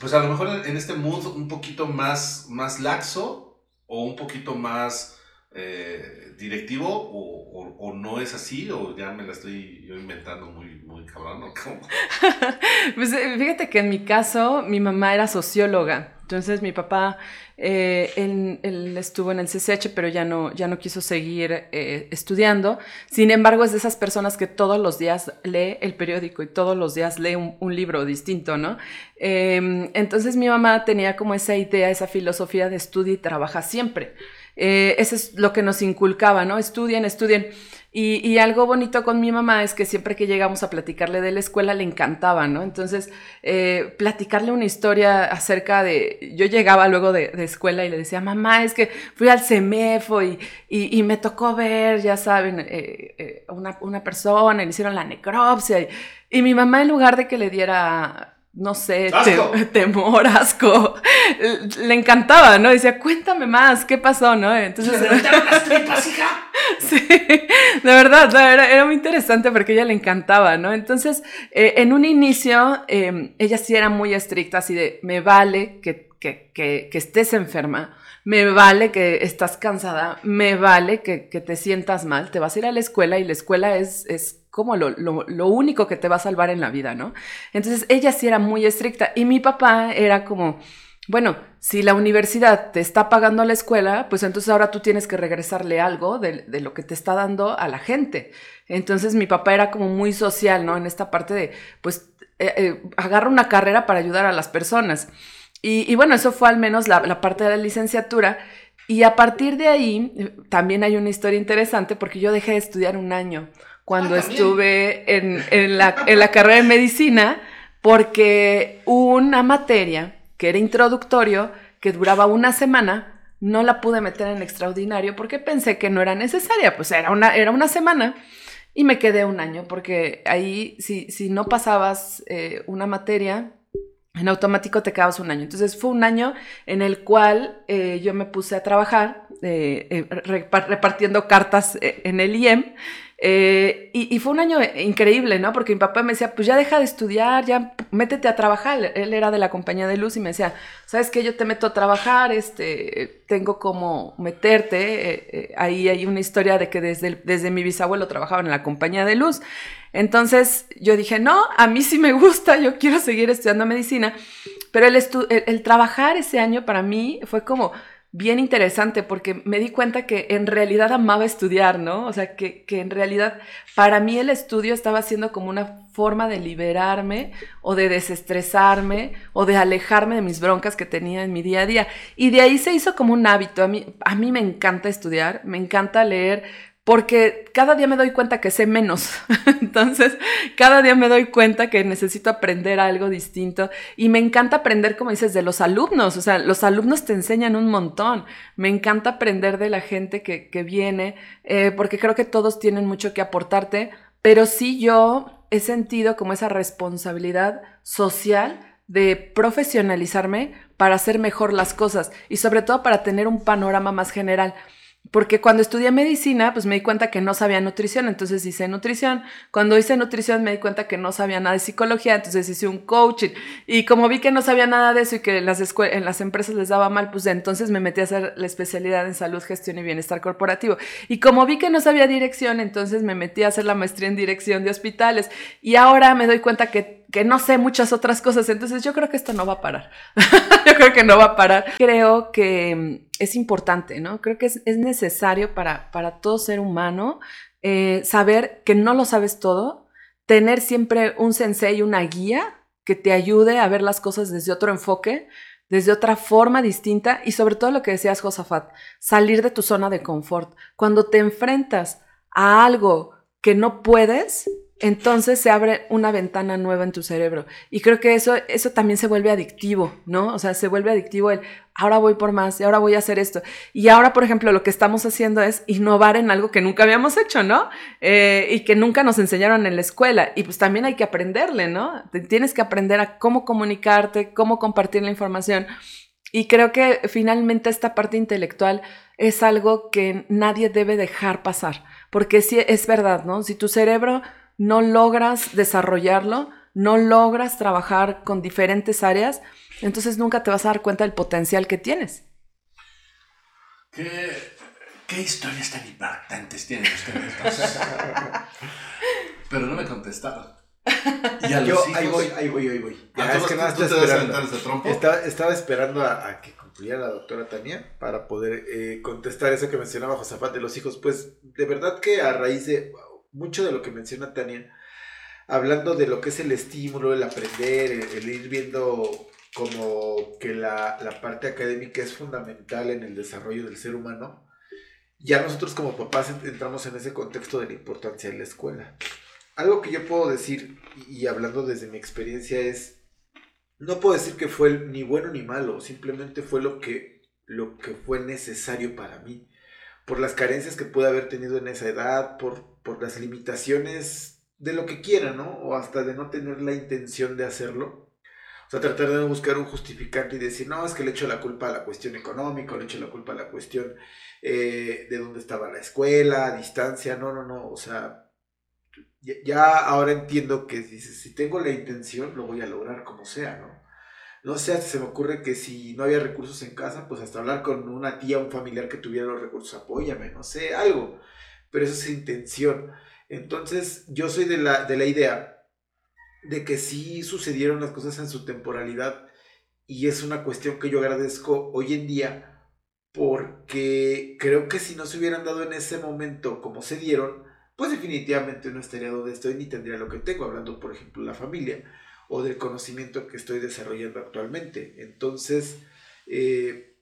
pues a lo mejor en este mood un poquito más, más laxo o un poquito más eh, directivo o, o, o, no es así o ya me la estoy yo inventando muy, muy cabrón. ¿no? pues eh, fíjate que en mi caso mi mamá era socióloga. Entonces mi papá, eh, él, él, estuvo en el CCH, pero ya no, ya no quiso seguir estudiando. Sin embargo, es de esas personas que todos los días lee el periódico y todos los días lee un, libro distinto, ¿no? Eh, entonces mi mamá tenía como esa idea, esa filosofía de estudia y trabaja siempre. Eh, eso es lo que nos inculcaba, ¿no? Estudien, estudien. Y, y, algo bonito con mi mamá es que siempre que llegamos a platicarle de la escuela le encantaba, ¿no? Entonces, eh, platicarle una historia acerca de... Yo llegaba luego de, de, escuela y le decía, mamá, es que fui al CEMEFO y, y, me tocó ver, ya saben, eh, eh, una, una, persona, le hicieron la necropsia. Y mi mamá, en lugar de que le diera no sé, te, temor, asco. Le encantaba, ¿no? Decía, cuéntame más, ¿qué pasó, no? Entonces. ¿Le las tripas, hija? Sí, de verdad, era, era, muy interesante porque a ella le encantaba, ¿no? Entonces, eh, en un inicio, eh, ella sí era muy estricta, así de, me vale que, que, estés enferma, me vale que estás cansada, me vale que, te sientas mal, te vas a ir a la escuela y la escuela es, es como lo, lo, lo, único que te va a salvar en la vida, ¿no? Entonces ella sí era muy estricta y mi papá era como, bueno, si la universidad te está pagando la escuela, pues entonces ahora tú tienes que regresarle algo de, de lo que te está dando a la gente. Entonces mi papá era como muy social, ¿no? En esta parte de, pues, eh, eh, agarra una carrera para ayudar a las personas. Y, y bueno, eso fue al menos la, la parte de la licenciatura. Y a partir de ahí, eh, también hay una historia interesante porque yo dejé de estudiar un año cuando ah, estuve en, en, la, en, la, carrera de medicina, porque una materia que era introductorio, que duraba una semana, no la pude meter en extraordinario porque pensé que no era necesaria, pues era una, era una semana. Y me quedé un año, porque ahí, si, si no pasabas eh, una materia, en automático te quedabas un año. Entonces fue un año en el cual eh, yo me puse a trabajar eh, eh repartiendo cartas eh, en el IEM eh, y, fue un año increíble, ¿no? Porque mi papá me decía, pues ya deja de estudiar, ya métete a trabajar. Él era de la compañía de luz y me decía, ¿sabes qué? Yo te meto a trabajar, este, tengo como meterte. Eh, eh, ahí hay una historia de que desde, desde mi bisabuelo trabajaba en la compañía de luz. Entonces yo dije, no, a mí sí me gusta, yo quiero seguir estudiando medicina. Pero el, el, el trabajar ese año para mí fue como bien interesante porque me di cuenta que en realidad amaba estudiar, ¿no? O sea, que, que, en realidad para mí el estudio estaba siendo como una forma de liberarme o de desestresarme o de alejarme de mis broncas que tenía en mi día a día. Y de ahí se hizo como un hábito. A mí, a mí me encanta estudiar, me encanta leer, porque cada día me doy cuenta que sé menos. Entonces, cada día me doy cuenta que necesito aprender algo distinto y me encanta aprender, como dices, de los alumnos. O sea, los alumnos te enseñan un montón. Me encanta aprender de la gente que, viene, eh, porque creo que todos tienen mucho que aportarte, pero sí yo he sentido como esa responsabilidad social de profesionalizarme para hacer mejor las cosas y sobre todo para tener un panorama más general. Porque cuando estudié medicina, pues me di cuenta que no sabía nutrición, entonces hice nutrición. Cuando hice nutrición me di cuenta que no sabía nada de psicología, entonces hice un coaching. Y como vi que no sabía nada de eso y que en las, en las empresas les daba mal, pues entonces me metí a hacer la especialidad en salud, gestión y bienestar corporativo. Y como vi que no sabía dirección, entonces me metí a hacer la maestría en dirección de hospitales. Y ahora me doy cuenta que que no sé muchas otras cosas. Entonces yo creo que esto no va a parar. yo creo que no va a parar. Creo que es importante, ¿no? Creo que es, es necesario para, para todo ser humano eh, saber que no lo sabes todo, tener siempre un sensei, una guía que te ayude a ver las cosas desde otro enfoque, desde otra forma distinta y sobre todo lo que decías, Josafat, salir de tu zona de confort. Cuando te enfrentas a algo que no puedes, entonces se abre una ventana nueva en tu cerebro. Y creo que eso, eso también se vuelve adictivo, ¿no? O sea, se vuelve adictivo el, ahora voy por más, y ahora voy a hacer esto. Y ahora, por ejemplo, lo que estamos haciendo es innovar en algo que nunca habíamos hecho, ¿no? Eh, y que nunca nos enseñaron en la escuela. Y pues también hay que aprenderle, ¿no? Tienes que aprender a cómo comunicarte, cómo compartir la información. Y creo que finalmente esta parte intelectual es algo que nadie debe dejar pasar. Porque sí, es verdad, ¿no? Si tu cerebro no logras desarrollarlo, no logras trabajar con diferentes áreas, entonces nunca te vas a dar cuenta del potencial que tienes. Qué, ¿qué historias tan impactantes tienen ustedes Pero no me contestaron. Y a Yo, los hijos... ahí voy, ahí voy, ahí voy. Ya, es que nada, tú te esperando. Estaba, estaba esperando a, a, que concluyera la doctora Tania para poder eh, contestar eso que mencionaba Josafat de los hijos. Pues de verdad que a raíz de mucho de lo que menciona Tania, hablando de lo que es el estímulo, el aprender, el, ir viendo como que la, la, parte académica es fundamental en el desarrollo del ser humano, ya nosotros como papás entramos en ese contexto de la importancia de la escuela. Algo que yo puedo decir, y hablando desde mi experiencia, es, no puedo decir que fue ni bueno ni malo, simplemente fue lo que, lo que fue necesario para mí, por las carencias que pude haber tenido en esa edad, por, por las limitaciones de lo que quiera, ¿no? O hasta de no tener la intención de hacerlo. O sea, tratar de buscar un justificante y decir, no, es que le echo la culpa a la cuestión económica, le echo la culpa a la cuestión eh, de dónde estaba la escuela, a distancia, no, no, no, o sea, ya, ahora entiendo que si tengo la intención, lo voy a lograr como sea, ¿no? No sé, se me ocurre que si no había recursos en casa, pues hasta hablar con una tía, un familiar que tuviera los recursos, apóyame, no sé, algo. Pero eso es intención. Entonces, yo soy de la, de la idea de que sí sucedieron las cosas en su temporalidad y es una cuestión que yo agradezco hoy en día porque creo que si no se hubieran dado en ese momento como se dieron, pues definitivamente no estaría donde estoy ni tendría lo que tengo, hablando por ejemplo de la familia o del conocimiento que estoy desarrollando actualmente. Entonces, eh,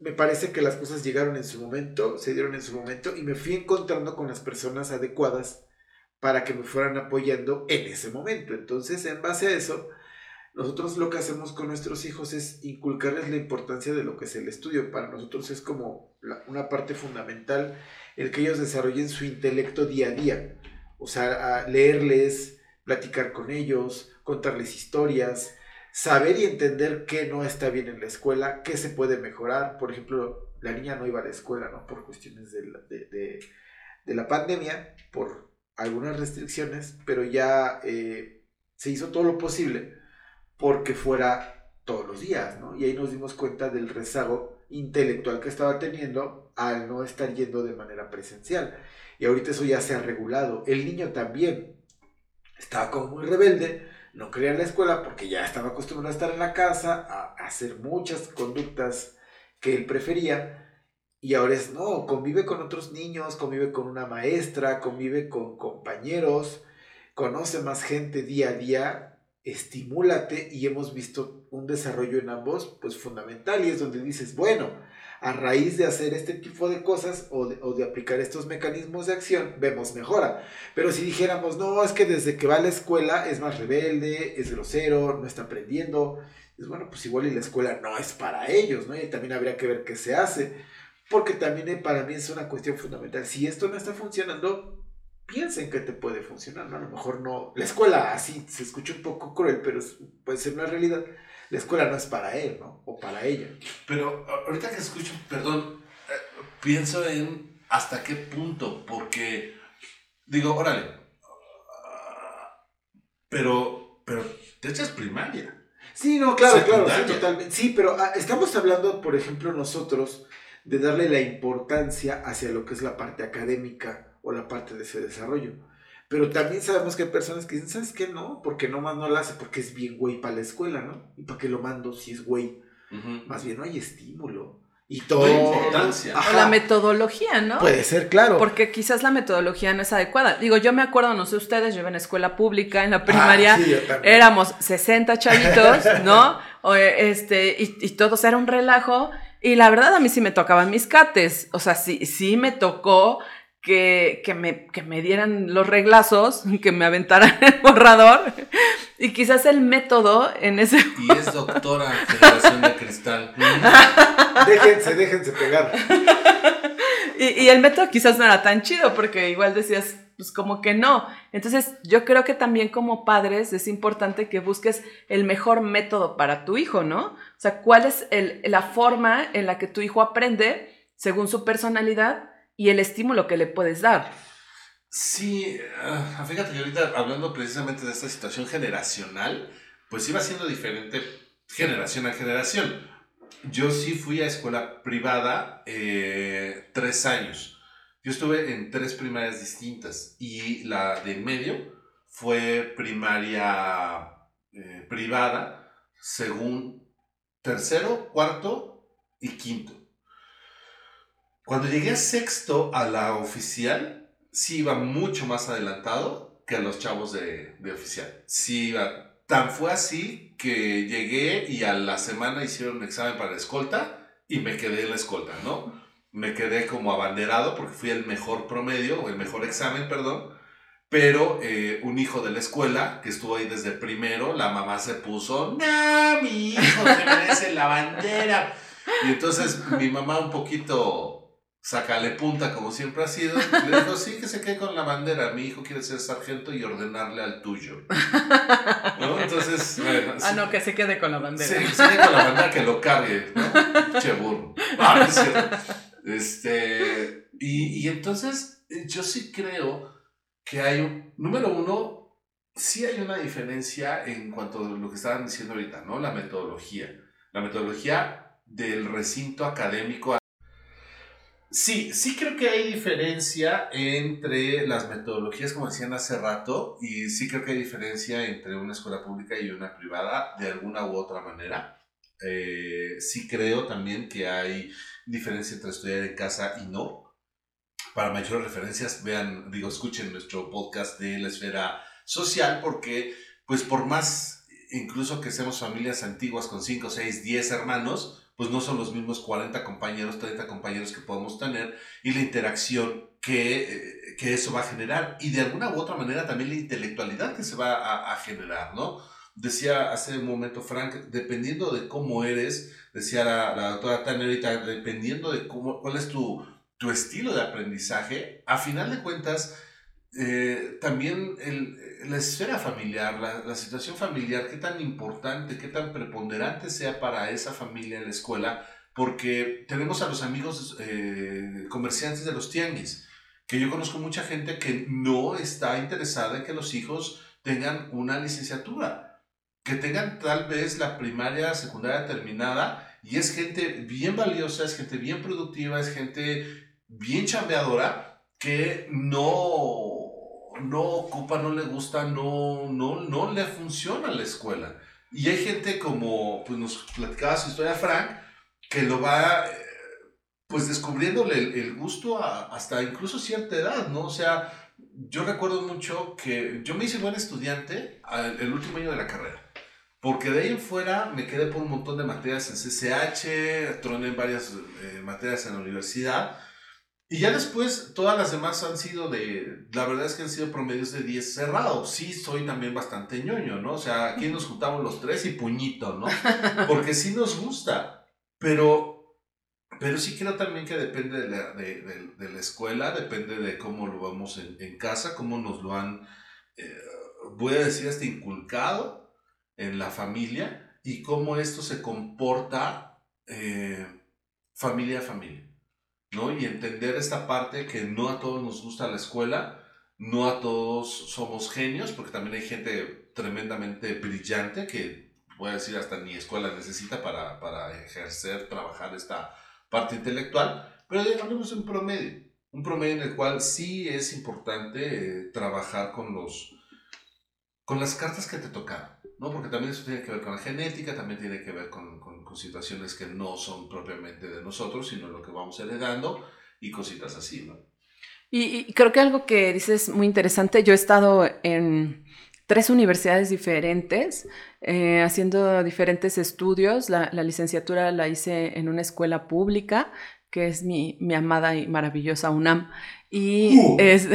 me parece que las cosas llegaron en su momento, se dieron en su momento y me fui encontrando con las personas adecuadas para que me fueran apoyando en ese momento. Entonces, en base a eso, nosotros lo que hacemos con nuestros hijos es inculcarles la importancia de lo que es el estudio. Para nosotros es como una parte fundamental el que ellos desarrollen su intelecto día a día. O sea, leerles, platicar con ellos, contarles historias, saber y entender qué no está bien en la escuela, qué se puede mejorar. Por ejemplo, la niña no iba a la escuela, ¿no? Por cuestiones de la, de, la pandemia, por algunas restricciones, pero ya eh, se hizo todo lo posible porque fuera todos los días, ¿no? Y ahí nos dimos cuenta del rezago intelectual que estaba teniendo al no estar yendo de manera presencial. Y ahorita eso ya se ha regulado. El niño también estaba como muy rebelde, no quería ir la escuela porque ya estaba acostumbrado a estar en la casa, a, hacer muchas conductas que él prefería. Y ahora es, no, convive con otros niños, convive con una maestra, convive con compañeros, conoce más gente día a día, estimúlate y hemos visto un desarrollo en ambos, pues fundamental. Y es donde dices, bueno, a raíz de hacer este tipo de cosas o de, aplicar estos mecanismos de acción, vemos mejora. Pero si dijéramos, no, es que desde que va a la escuela es más rebelde, es grosero, no está aprendiendo, es bueno, pues igual y la escuela no es para ellos, ¿no? Y también habría que ver qué se hace, porque también eh, para mí es una cuestión fundamental. Si esto no está funcionando, piensen que te puede funcionar, ¿no? A lo mejor no, la escuela así se escucha un poco cruel, pero puede ser una realidad la escuela no es para él, ¿no? O para ella. Pero ahorita que escucho, perdón, eh, pienso en hasta qué punto, porque digo, órale, pero, pero te echas primaria. Sí, no, claro, claro, sí, totalmente. Sí, pero ah, estamos hablando, por ejemplo, nosotros de darle la importancia hacia lo que es la parte académica o la parte de ese desarrollo. Pero también sabemos que hay personas que dicen, ¿sabes qué? No, porque nomás no lo hace porque es bien güey para la escuela, ¿no? ¿Y para qué lo mando si es güey? Más bien no hay estímulo. Y todo. importancia. O la metodología, ¿no? Puede ser, claro. Porque quizás la metodología no es adecuada. Digo, yo me acuerdo, no sé ustedes, yo iba en escuela pública, en la primaria, ah, éramos 60 chavitos, ¿no? O, este, y, y todos era un relajo. Y la verdad a mí sí me tocaban mis cates. O sea, sí, sí me tocó que, que, me, que me dieran los reglazos, que me aventaran el borrador. Y quizás el método en ese... Y es doctora generación de cristal. déjense, déjense pegar. Y, y, el método quizás no era tan chido porque igual decías, pues como que no. Entonces yo creo que también como padres es importante que busques el mejor método para tu hijo, ¿no? O sea, cuál es el, la forma en la que tu hijo aprende según su personalidad y el estímulo que le puedes dar. Sí, ah, fíjate que ahorita hablando precisamente de esta situación generacional, pues iba siendo diferente generación a generación. yo sí fui a escuela privada eh, tres años. Yo estuve en tres primarias distintas y la de en medio fue primaria eh, privada según tercero, cuarto y quinto. Cuando llegué a sexto a la oficial, sí iba mucho más adelantado que a los chavos de, de oficial. Sí iba. Tan fue así que llegué y a la semana hicieron un examen para la escolta y me quedé en la escolta, ¿no? Me quedé como abanderado porque fui el mejor promedio, o el mejor examen, perdón. Pero eh, un hijo de la escuela, que estuvo ahí desde primero, la mamá se puso, no, mi hijo se merece la bandera. Y entonces mi mamá un poquito Sácale punta como siempre ha sido. Le dijo, sí, que se quede con la bandera. Mi hijo quiere ser sargento y ordenarle al tuyo. ¿No? Entonces, bueno. Ah, no, que se quede con la bandera. Sí, que se quede con la bandera, que lo cargue. ¿no? Che burro. Ah, es cierto. Este, y, y entonces, yo sí creo que hay, un, número uno, sí hay una diferencia en cuanto a lo que estaban diciendo ahorita, ¿no? La metodología. La metodología del recinto académico Sí, sí creo que hay diferencia entre las metodologías, como decían hace rato, y sí creo que hay diferencia entre una escuela pública y una privada, de alguna u otra manera. Eh, sí creo también que hay diferencia entre estudiar en casa y no. Para mayores referencias, vean, digo, escuchen nuestro podcast de la esfera social, porque, pues, por más, incluso que seamos familias antiguas con 5, 6, 10 hermanos, pues no son los mismos 40 compañeros, 30 compañeros que podemos tener y la interacción que, eh, que eso va a generar y de alguna u otra manera también la intelectualidad que se va a, generar, ¿no? Decía hace un momento Frank, dependiendo de cómo eres, decía la, la doctora Tanner dependiendo de cómo, cuál es tu, tu estilo de aprendizaje, a final de cuentas, eh, también el, la esfera familiar, la, la, situación familiar, qué tan importante, qué tan preponderante sea para esa familia en la escuela, porque tenemos a los amigos eh, comerciantes de los tianguis, que yo conozco mucha gente que no está interesada en que los hijos tengan una licenciatura, que tengan tal vez la primaria, secundaria terminada, y es gente bien valiosa, es gente bien productiva, es gente bien chambeadora, que no no ocupa, no le gusta, no, no, no le funciona la escuela. Y hay gente como, pues nos platicaba su historia Frank, que lo va, eh, pues descubriéndole el, gusto hasta incluso cierta edad, ¿no? O sea, yo recuerdo mucho que yo me hice buen estudiante el último año de la carrera. Porque de ahí en fuera me quedé por un montón de materias en CCH, troné en varias eh, materias en la universidad, y ya después, todas las demás han sido de, la verdad es que han sido promedios de 10 cerrados. Sí, soy también bastante ñoño, ¿no? O sea, aquí nos juntamos los tres y puñito, ¿no? Porque sí nos gusta, pero, pero sí creo también que depende de la, de, de, de la escuela, depende de cómo lo vamos en, casa, cómo nos lo han, eh, voy a decir, hasta inculcado en la familia y cómo esto se comporta eh, familia a familia. ¿No? Y entender esta parte que no a todos nos gusta la escuela, no a todos somos genios, porque también hay gente tremendamente brillante que, voy a decir, hasta ni escuela necesita para, para ejercer, trabajar esta parte intelectual, pero digamos un promedio, un promedio en el cual sí es importante eh, trabajar con los con las cartas que te tocan, ¿no? Porque también eso tiene que ver con la genética, también tiene que ver con, con, situaciones que no son propiamente de nosotros, sino lo que vamos heredando y cositas así, ¿no? Y, y creo que algo que dices muy interesante, yo he estado en tres universidades diferentes, eh, haciendo diferentes estudios. La, la, licenciatura la hice en una escuela pública, que es mi, mi amada y maravillosa UNAM. Y, uh. es,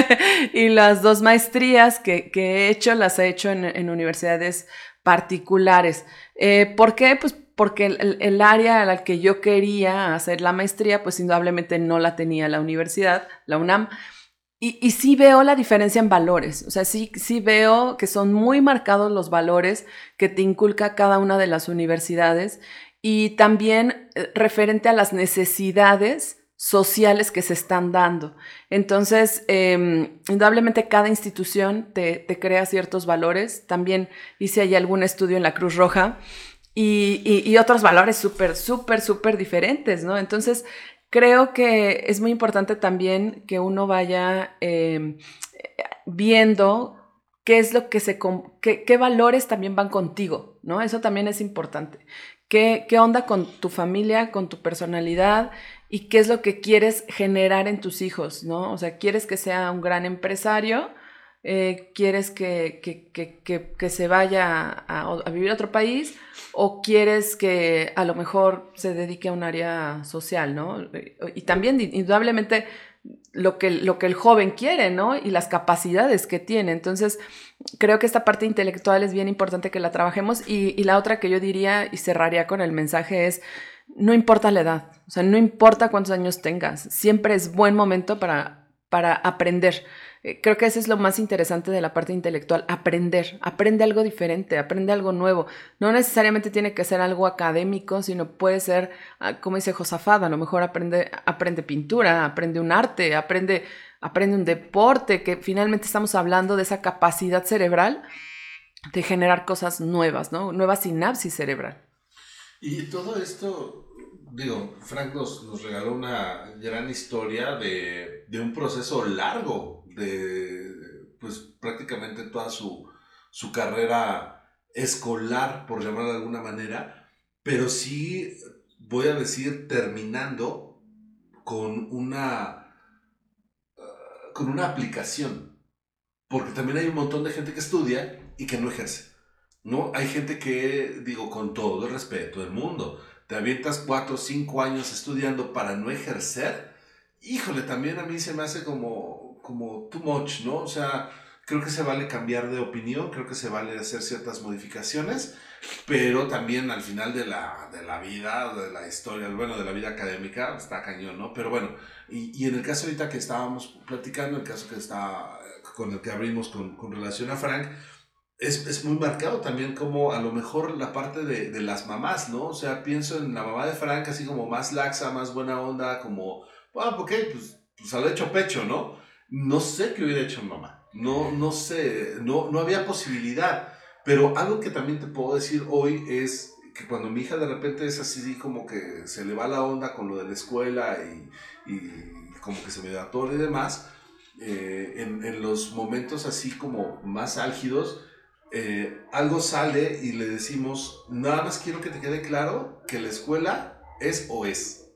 y las dos maestrías que, que, he hecho las he hecho en, en universidades particulares. Eh, ¿Por qué? Pues porque el, el, área a la que yo quería hacer la maestría, pues indudablemente no la tenía la universidad, la UNAM. Y, y, sí veo la diferencia en valores, o sea, sí, sí veo que son muy marcados los valores que te inculca cada una de las universidades y también eh, referente a las necesidades sociales que se están dando. Entonces, eh, indudablemente cada institución te, te, crea ciertos valores. También hice ahí algún estudio en la Cruz Roja y, otros valores súper, súper, súper diferentes, ¿no? Entonces, creo que es muy importante también que uno vaya em, viendo qué es lo que se, qué, qué, valores también van contigo, ¿no? Eso también es importante. ¿Qué, ¿Qué onda con tu familia, con tu personalidad y qué es lo que quieres generar en tus hijos, ¿no? O sea, ¿quieres que sea un gran empresario? Eh, ¿Quieres que, que, que, que, se vaya a, vivir a otro país? ¿O quieres que a lo mejor se dedique a un área social, ¿no? Y también, indudablemente, lo que, lo que el joven quiere, ¿no? Y las capacidades que tiene. Entonces, creo que esta parte intelectual es bien importante que la trabajemos. Y, y la otra que yo diría y cerraría con el mensaje es, no importa la edad, o sea, no importa cuántos años tengas, siempre es buen momento para, para aprender. Eh, creo que eso es lo más interesante de la parte intelectual, aprender, aprende algo diferente, aprende algo nuevo. No necesariamente tiene que ser algo académico, sino puede ser, ah, como dice Josafat, a lo mejor aprende, aprende pintura, aprende un arte, aprende, aprende un deporte, que finalmente estamos hablando de esa capacidad cerebral de generar cosas nuevas, ¿no? Nueva sinapsis cerebral. Y todo esto, digo, Frank nos, regaló una gran historia de, de un proceso largo de pues prácticamente toda su, su carrera escolar, por llamarlo de alguna manera, pero sí voy a decir terminando con una uh, con una aplicación, porque también hay un montón de gente que estudia y que no ejerce. ¿no? Hay gente que, digo, con todo el respeto del mundo, te avientas cuatro o cinco años estudiando para no ejercer, híjole, también a mí se me hace como, como too much, ¿no? O sea, creo que se vale cambiar de opinión, creo que se vale hacer ciertas modificaciones, pero también al final de la, de la vida, de la historia, bueno, de la vida académica, está cañón, ¿no? Pero bueno, y, y en el caso ahorita que estábamos platicando, el caso que está, con el que abrimos con, con relación a Frank, es, es, muy marcado también como a lo mejor la parte de, de, las mamás, ¿no? O sea, pienso en la mamá de Frank así como más laxa, más buena onda, como, ah, ok, pues, pues al hecho pecho, ¿no? no sé qué hubiera hecho mamá. No, no sé, no, no había posibilidad. Pero algo que también te puedo decir hoy es que cuando mi hija de repente es así como que se le va la onda con lo de la escuela y, y como que se me da todo y demás, eh, en, en, los momentos así como más álgidos, eh, algo sale y le decimos, nada más quiero que te quede claro que la escuela es o es.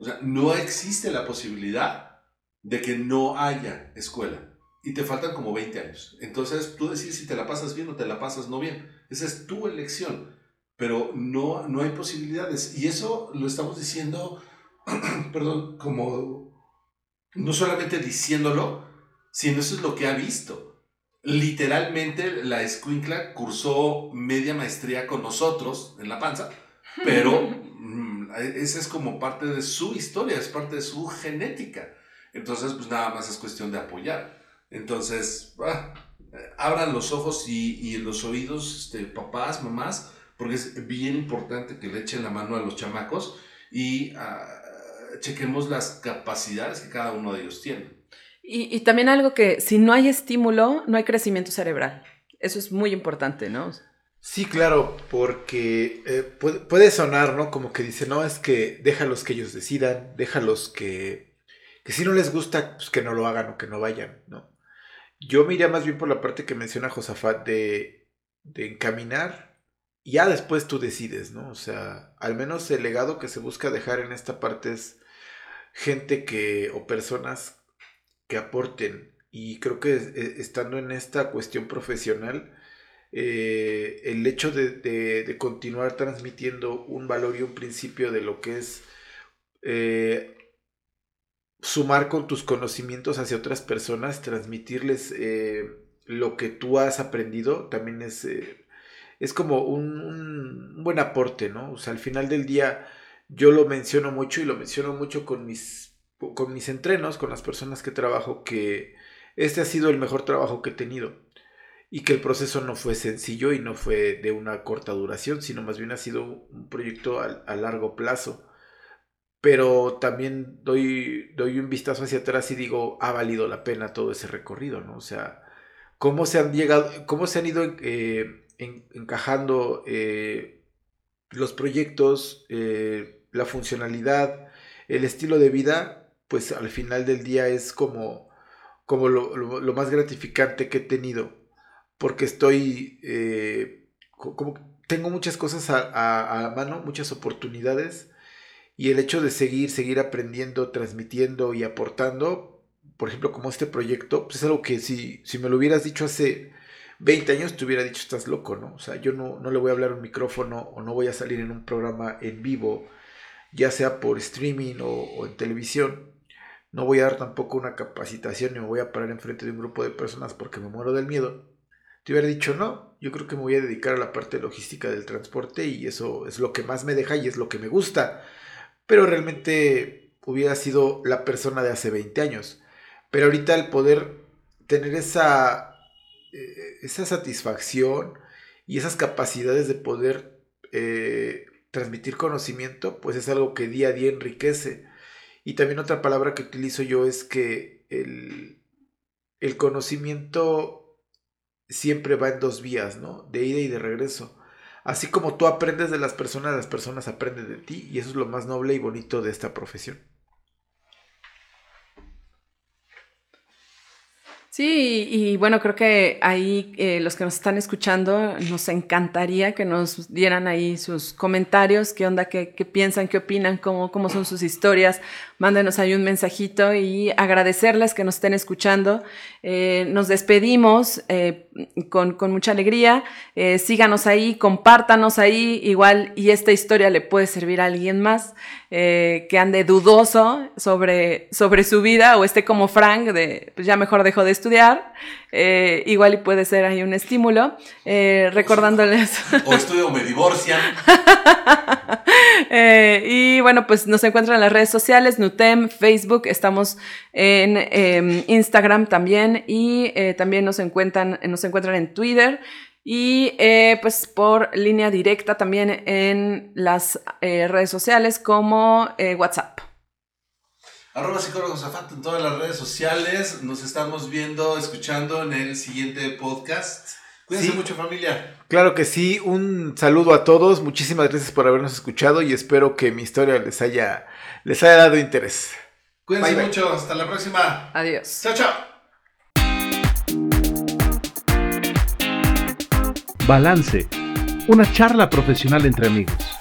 O sea, no existe la posibilidad de que no haya escuela y te faltan como 20 años. Entonces tú decides si te la pasas bien o te la pasas no bien. Esa es tu elección, pero no, no hay posibilidades. Y eso lo estamos diciendo, perdón, como no solamente diciéndolo, sino eso es lo que ha visto. Literalmente la escuincla cursó media maestría con nosotros en la panza, pero mm, esa es como parte de su historia, es parte de su genética. Entonces, pues nada más es cuestión de apoyar. Entonces, ah, abran los ojos y, y, los oídos, este, papás, mamás, porque es bien importante que le echen la mano a los chamacos y ah, chequemos las capacidades que cada uno de ellos tiene. Y, también algo que si no hay estímulo, no hay crecimiento cerebral. Eso es muy importante, ¿no? Sí, claro, porque eh, puede, sonar, ¿no? Como que dice, no, es que déjalos que ellos decidan, déjalos que que si no les gusta, pues que no lo hagan o que no vayan, ¿no? Yo me más bien por la parte que menciona Josafat de, de encaminar y ya después tú decides, ¿no? O sea, al menos el legado que se busca dejar en esta parte es gente que o personas que aporten y creo que eh, estando en esta cuestión profesional, eh, el hecho de, continuar transmitiendo un valor y un principio de lo que es eh, sumar con tus conocimientos hacia otras personas, transmitirles eh, lo que tú has aprendido, también es, es como un, un, buen aporte, ¿no? O sea, al final del día yo lo menciono mucho y lo menciono mucho con mis, con mis entrenos, con las personas que trabajo, que este ha sido el mejor trabajo que he tenido. Y que el proceso no fue sencillo y no fue de una corta duración, sino más bien ha sido un proyecto a, largo plazo. Pero también doy, doy un vistazo hacia atrás y digo, ha valido la pena todo ese recorrido, ¿no? O sea, cómo se han llegado, cómo se han ido eh, encajando eh, los proyectos, eh, la funcionalidad, el estilo de vida, pues al final del día es como, como lo, más gratificante que he tenido, porque estoy, eh, como tengo muchas cosas a, a, mano, muchas oportunidades, y el hecho de seguir, seguir aprendiendo, transmitiendo y aportando, por ejemplo, como este proyecto, pues es algo que si, si me lo hubieras dicho hace 20 años te hubiera dicho, estás loco, ¿no? O sea, yo no, no le voy a hablar a un micrófono o no voy a salir en un programa en vivo, ya sea por streaming o, en televisión. No voy a dar tampoco una capacitación ni me voy a parar enfrente de un grupo de personas porque me muero del miedo. Te hubiera dicho, no, yo creo que me voy a dedicar a la parte logística del transporte y eso es lo que más me deja y es lo que me gusta. Pero realmente hubiera sido la persona de hace 20 años. Pero ahorita el poder tener esa eh, esa satisfacción y esas capacidades de poder eh, transmitir conocimiento, pues es algo que día a día enriquece. Y también otra palabra que utilizo yo es que el, el conocimiento siempre va en dos vías, ¿no? De ida y de regreso. Así como tú aprendes de las personas, las personas aprenden de ti y eso es lo más noble y bonito de esta profesión. Sí, y, bueno, creo que ahí eh, los que nos están escuchando, nos encantaría que nos dieran ahí sus comentarios, qué onda, qué, qué piensan, qué opinan, cómo, cómo son sus historias. Mándenos ahí un mensajito y agradecerles que nos estén escuchando. Eh, nos despedimos eh, con, con, mucha alegría. síganos ahí, compártanos ahí, igual, y esta historia le puede servir a alguien más que ande dudoso sobre, sobre su vida o esté como Frank, de pues ya mejor dejó de estudiar eh, igual y puede ser ahí un estímulo, eh, recordándoles... O estudio me divorcian. Eh, y bueno, pues nos encuentran en las redes sociales, Nutem, Facebook, estamos en em, Instagram también y también nos encuentran, nos encuentran en Twitter. Y pues por línea directa también en las redes sociales como WhatsApp. Arroba psicólogos en todas las redes sociales. Nos estamos viendo, escuchando en el siguiente podcast. Cuídense mucho familia. Claro que sí, un saludo a todos, muchísimas gracias por habernos escuchado y espero que mi historia les haya, les haya dado interés. Cuídense mucho, hasta la próxima. Adiós. Chao, chao. Balance, una charla profesional entre amigos.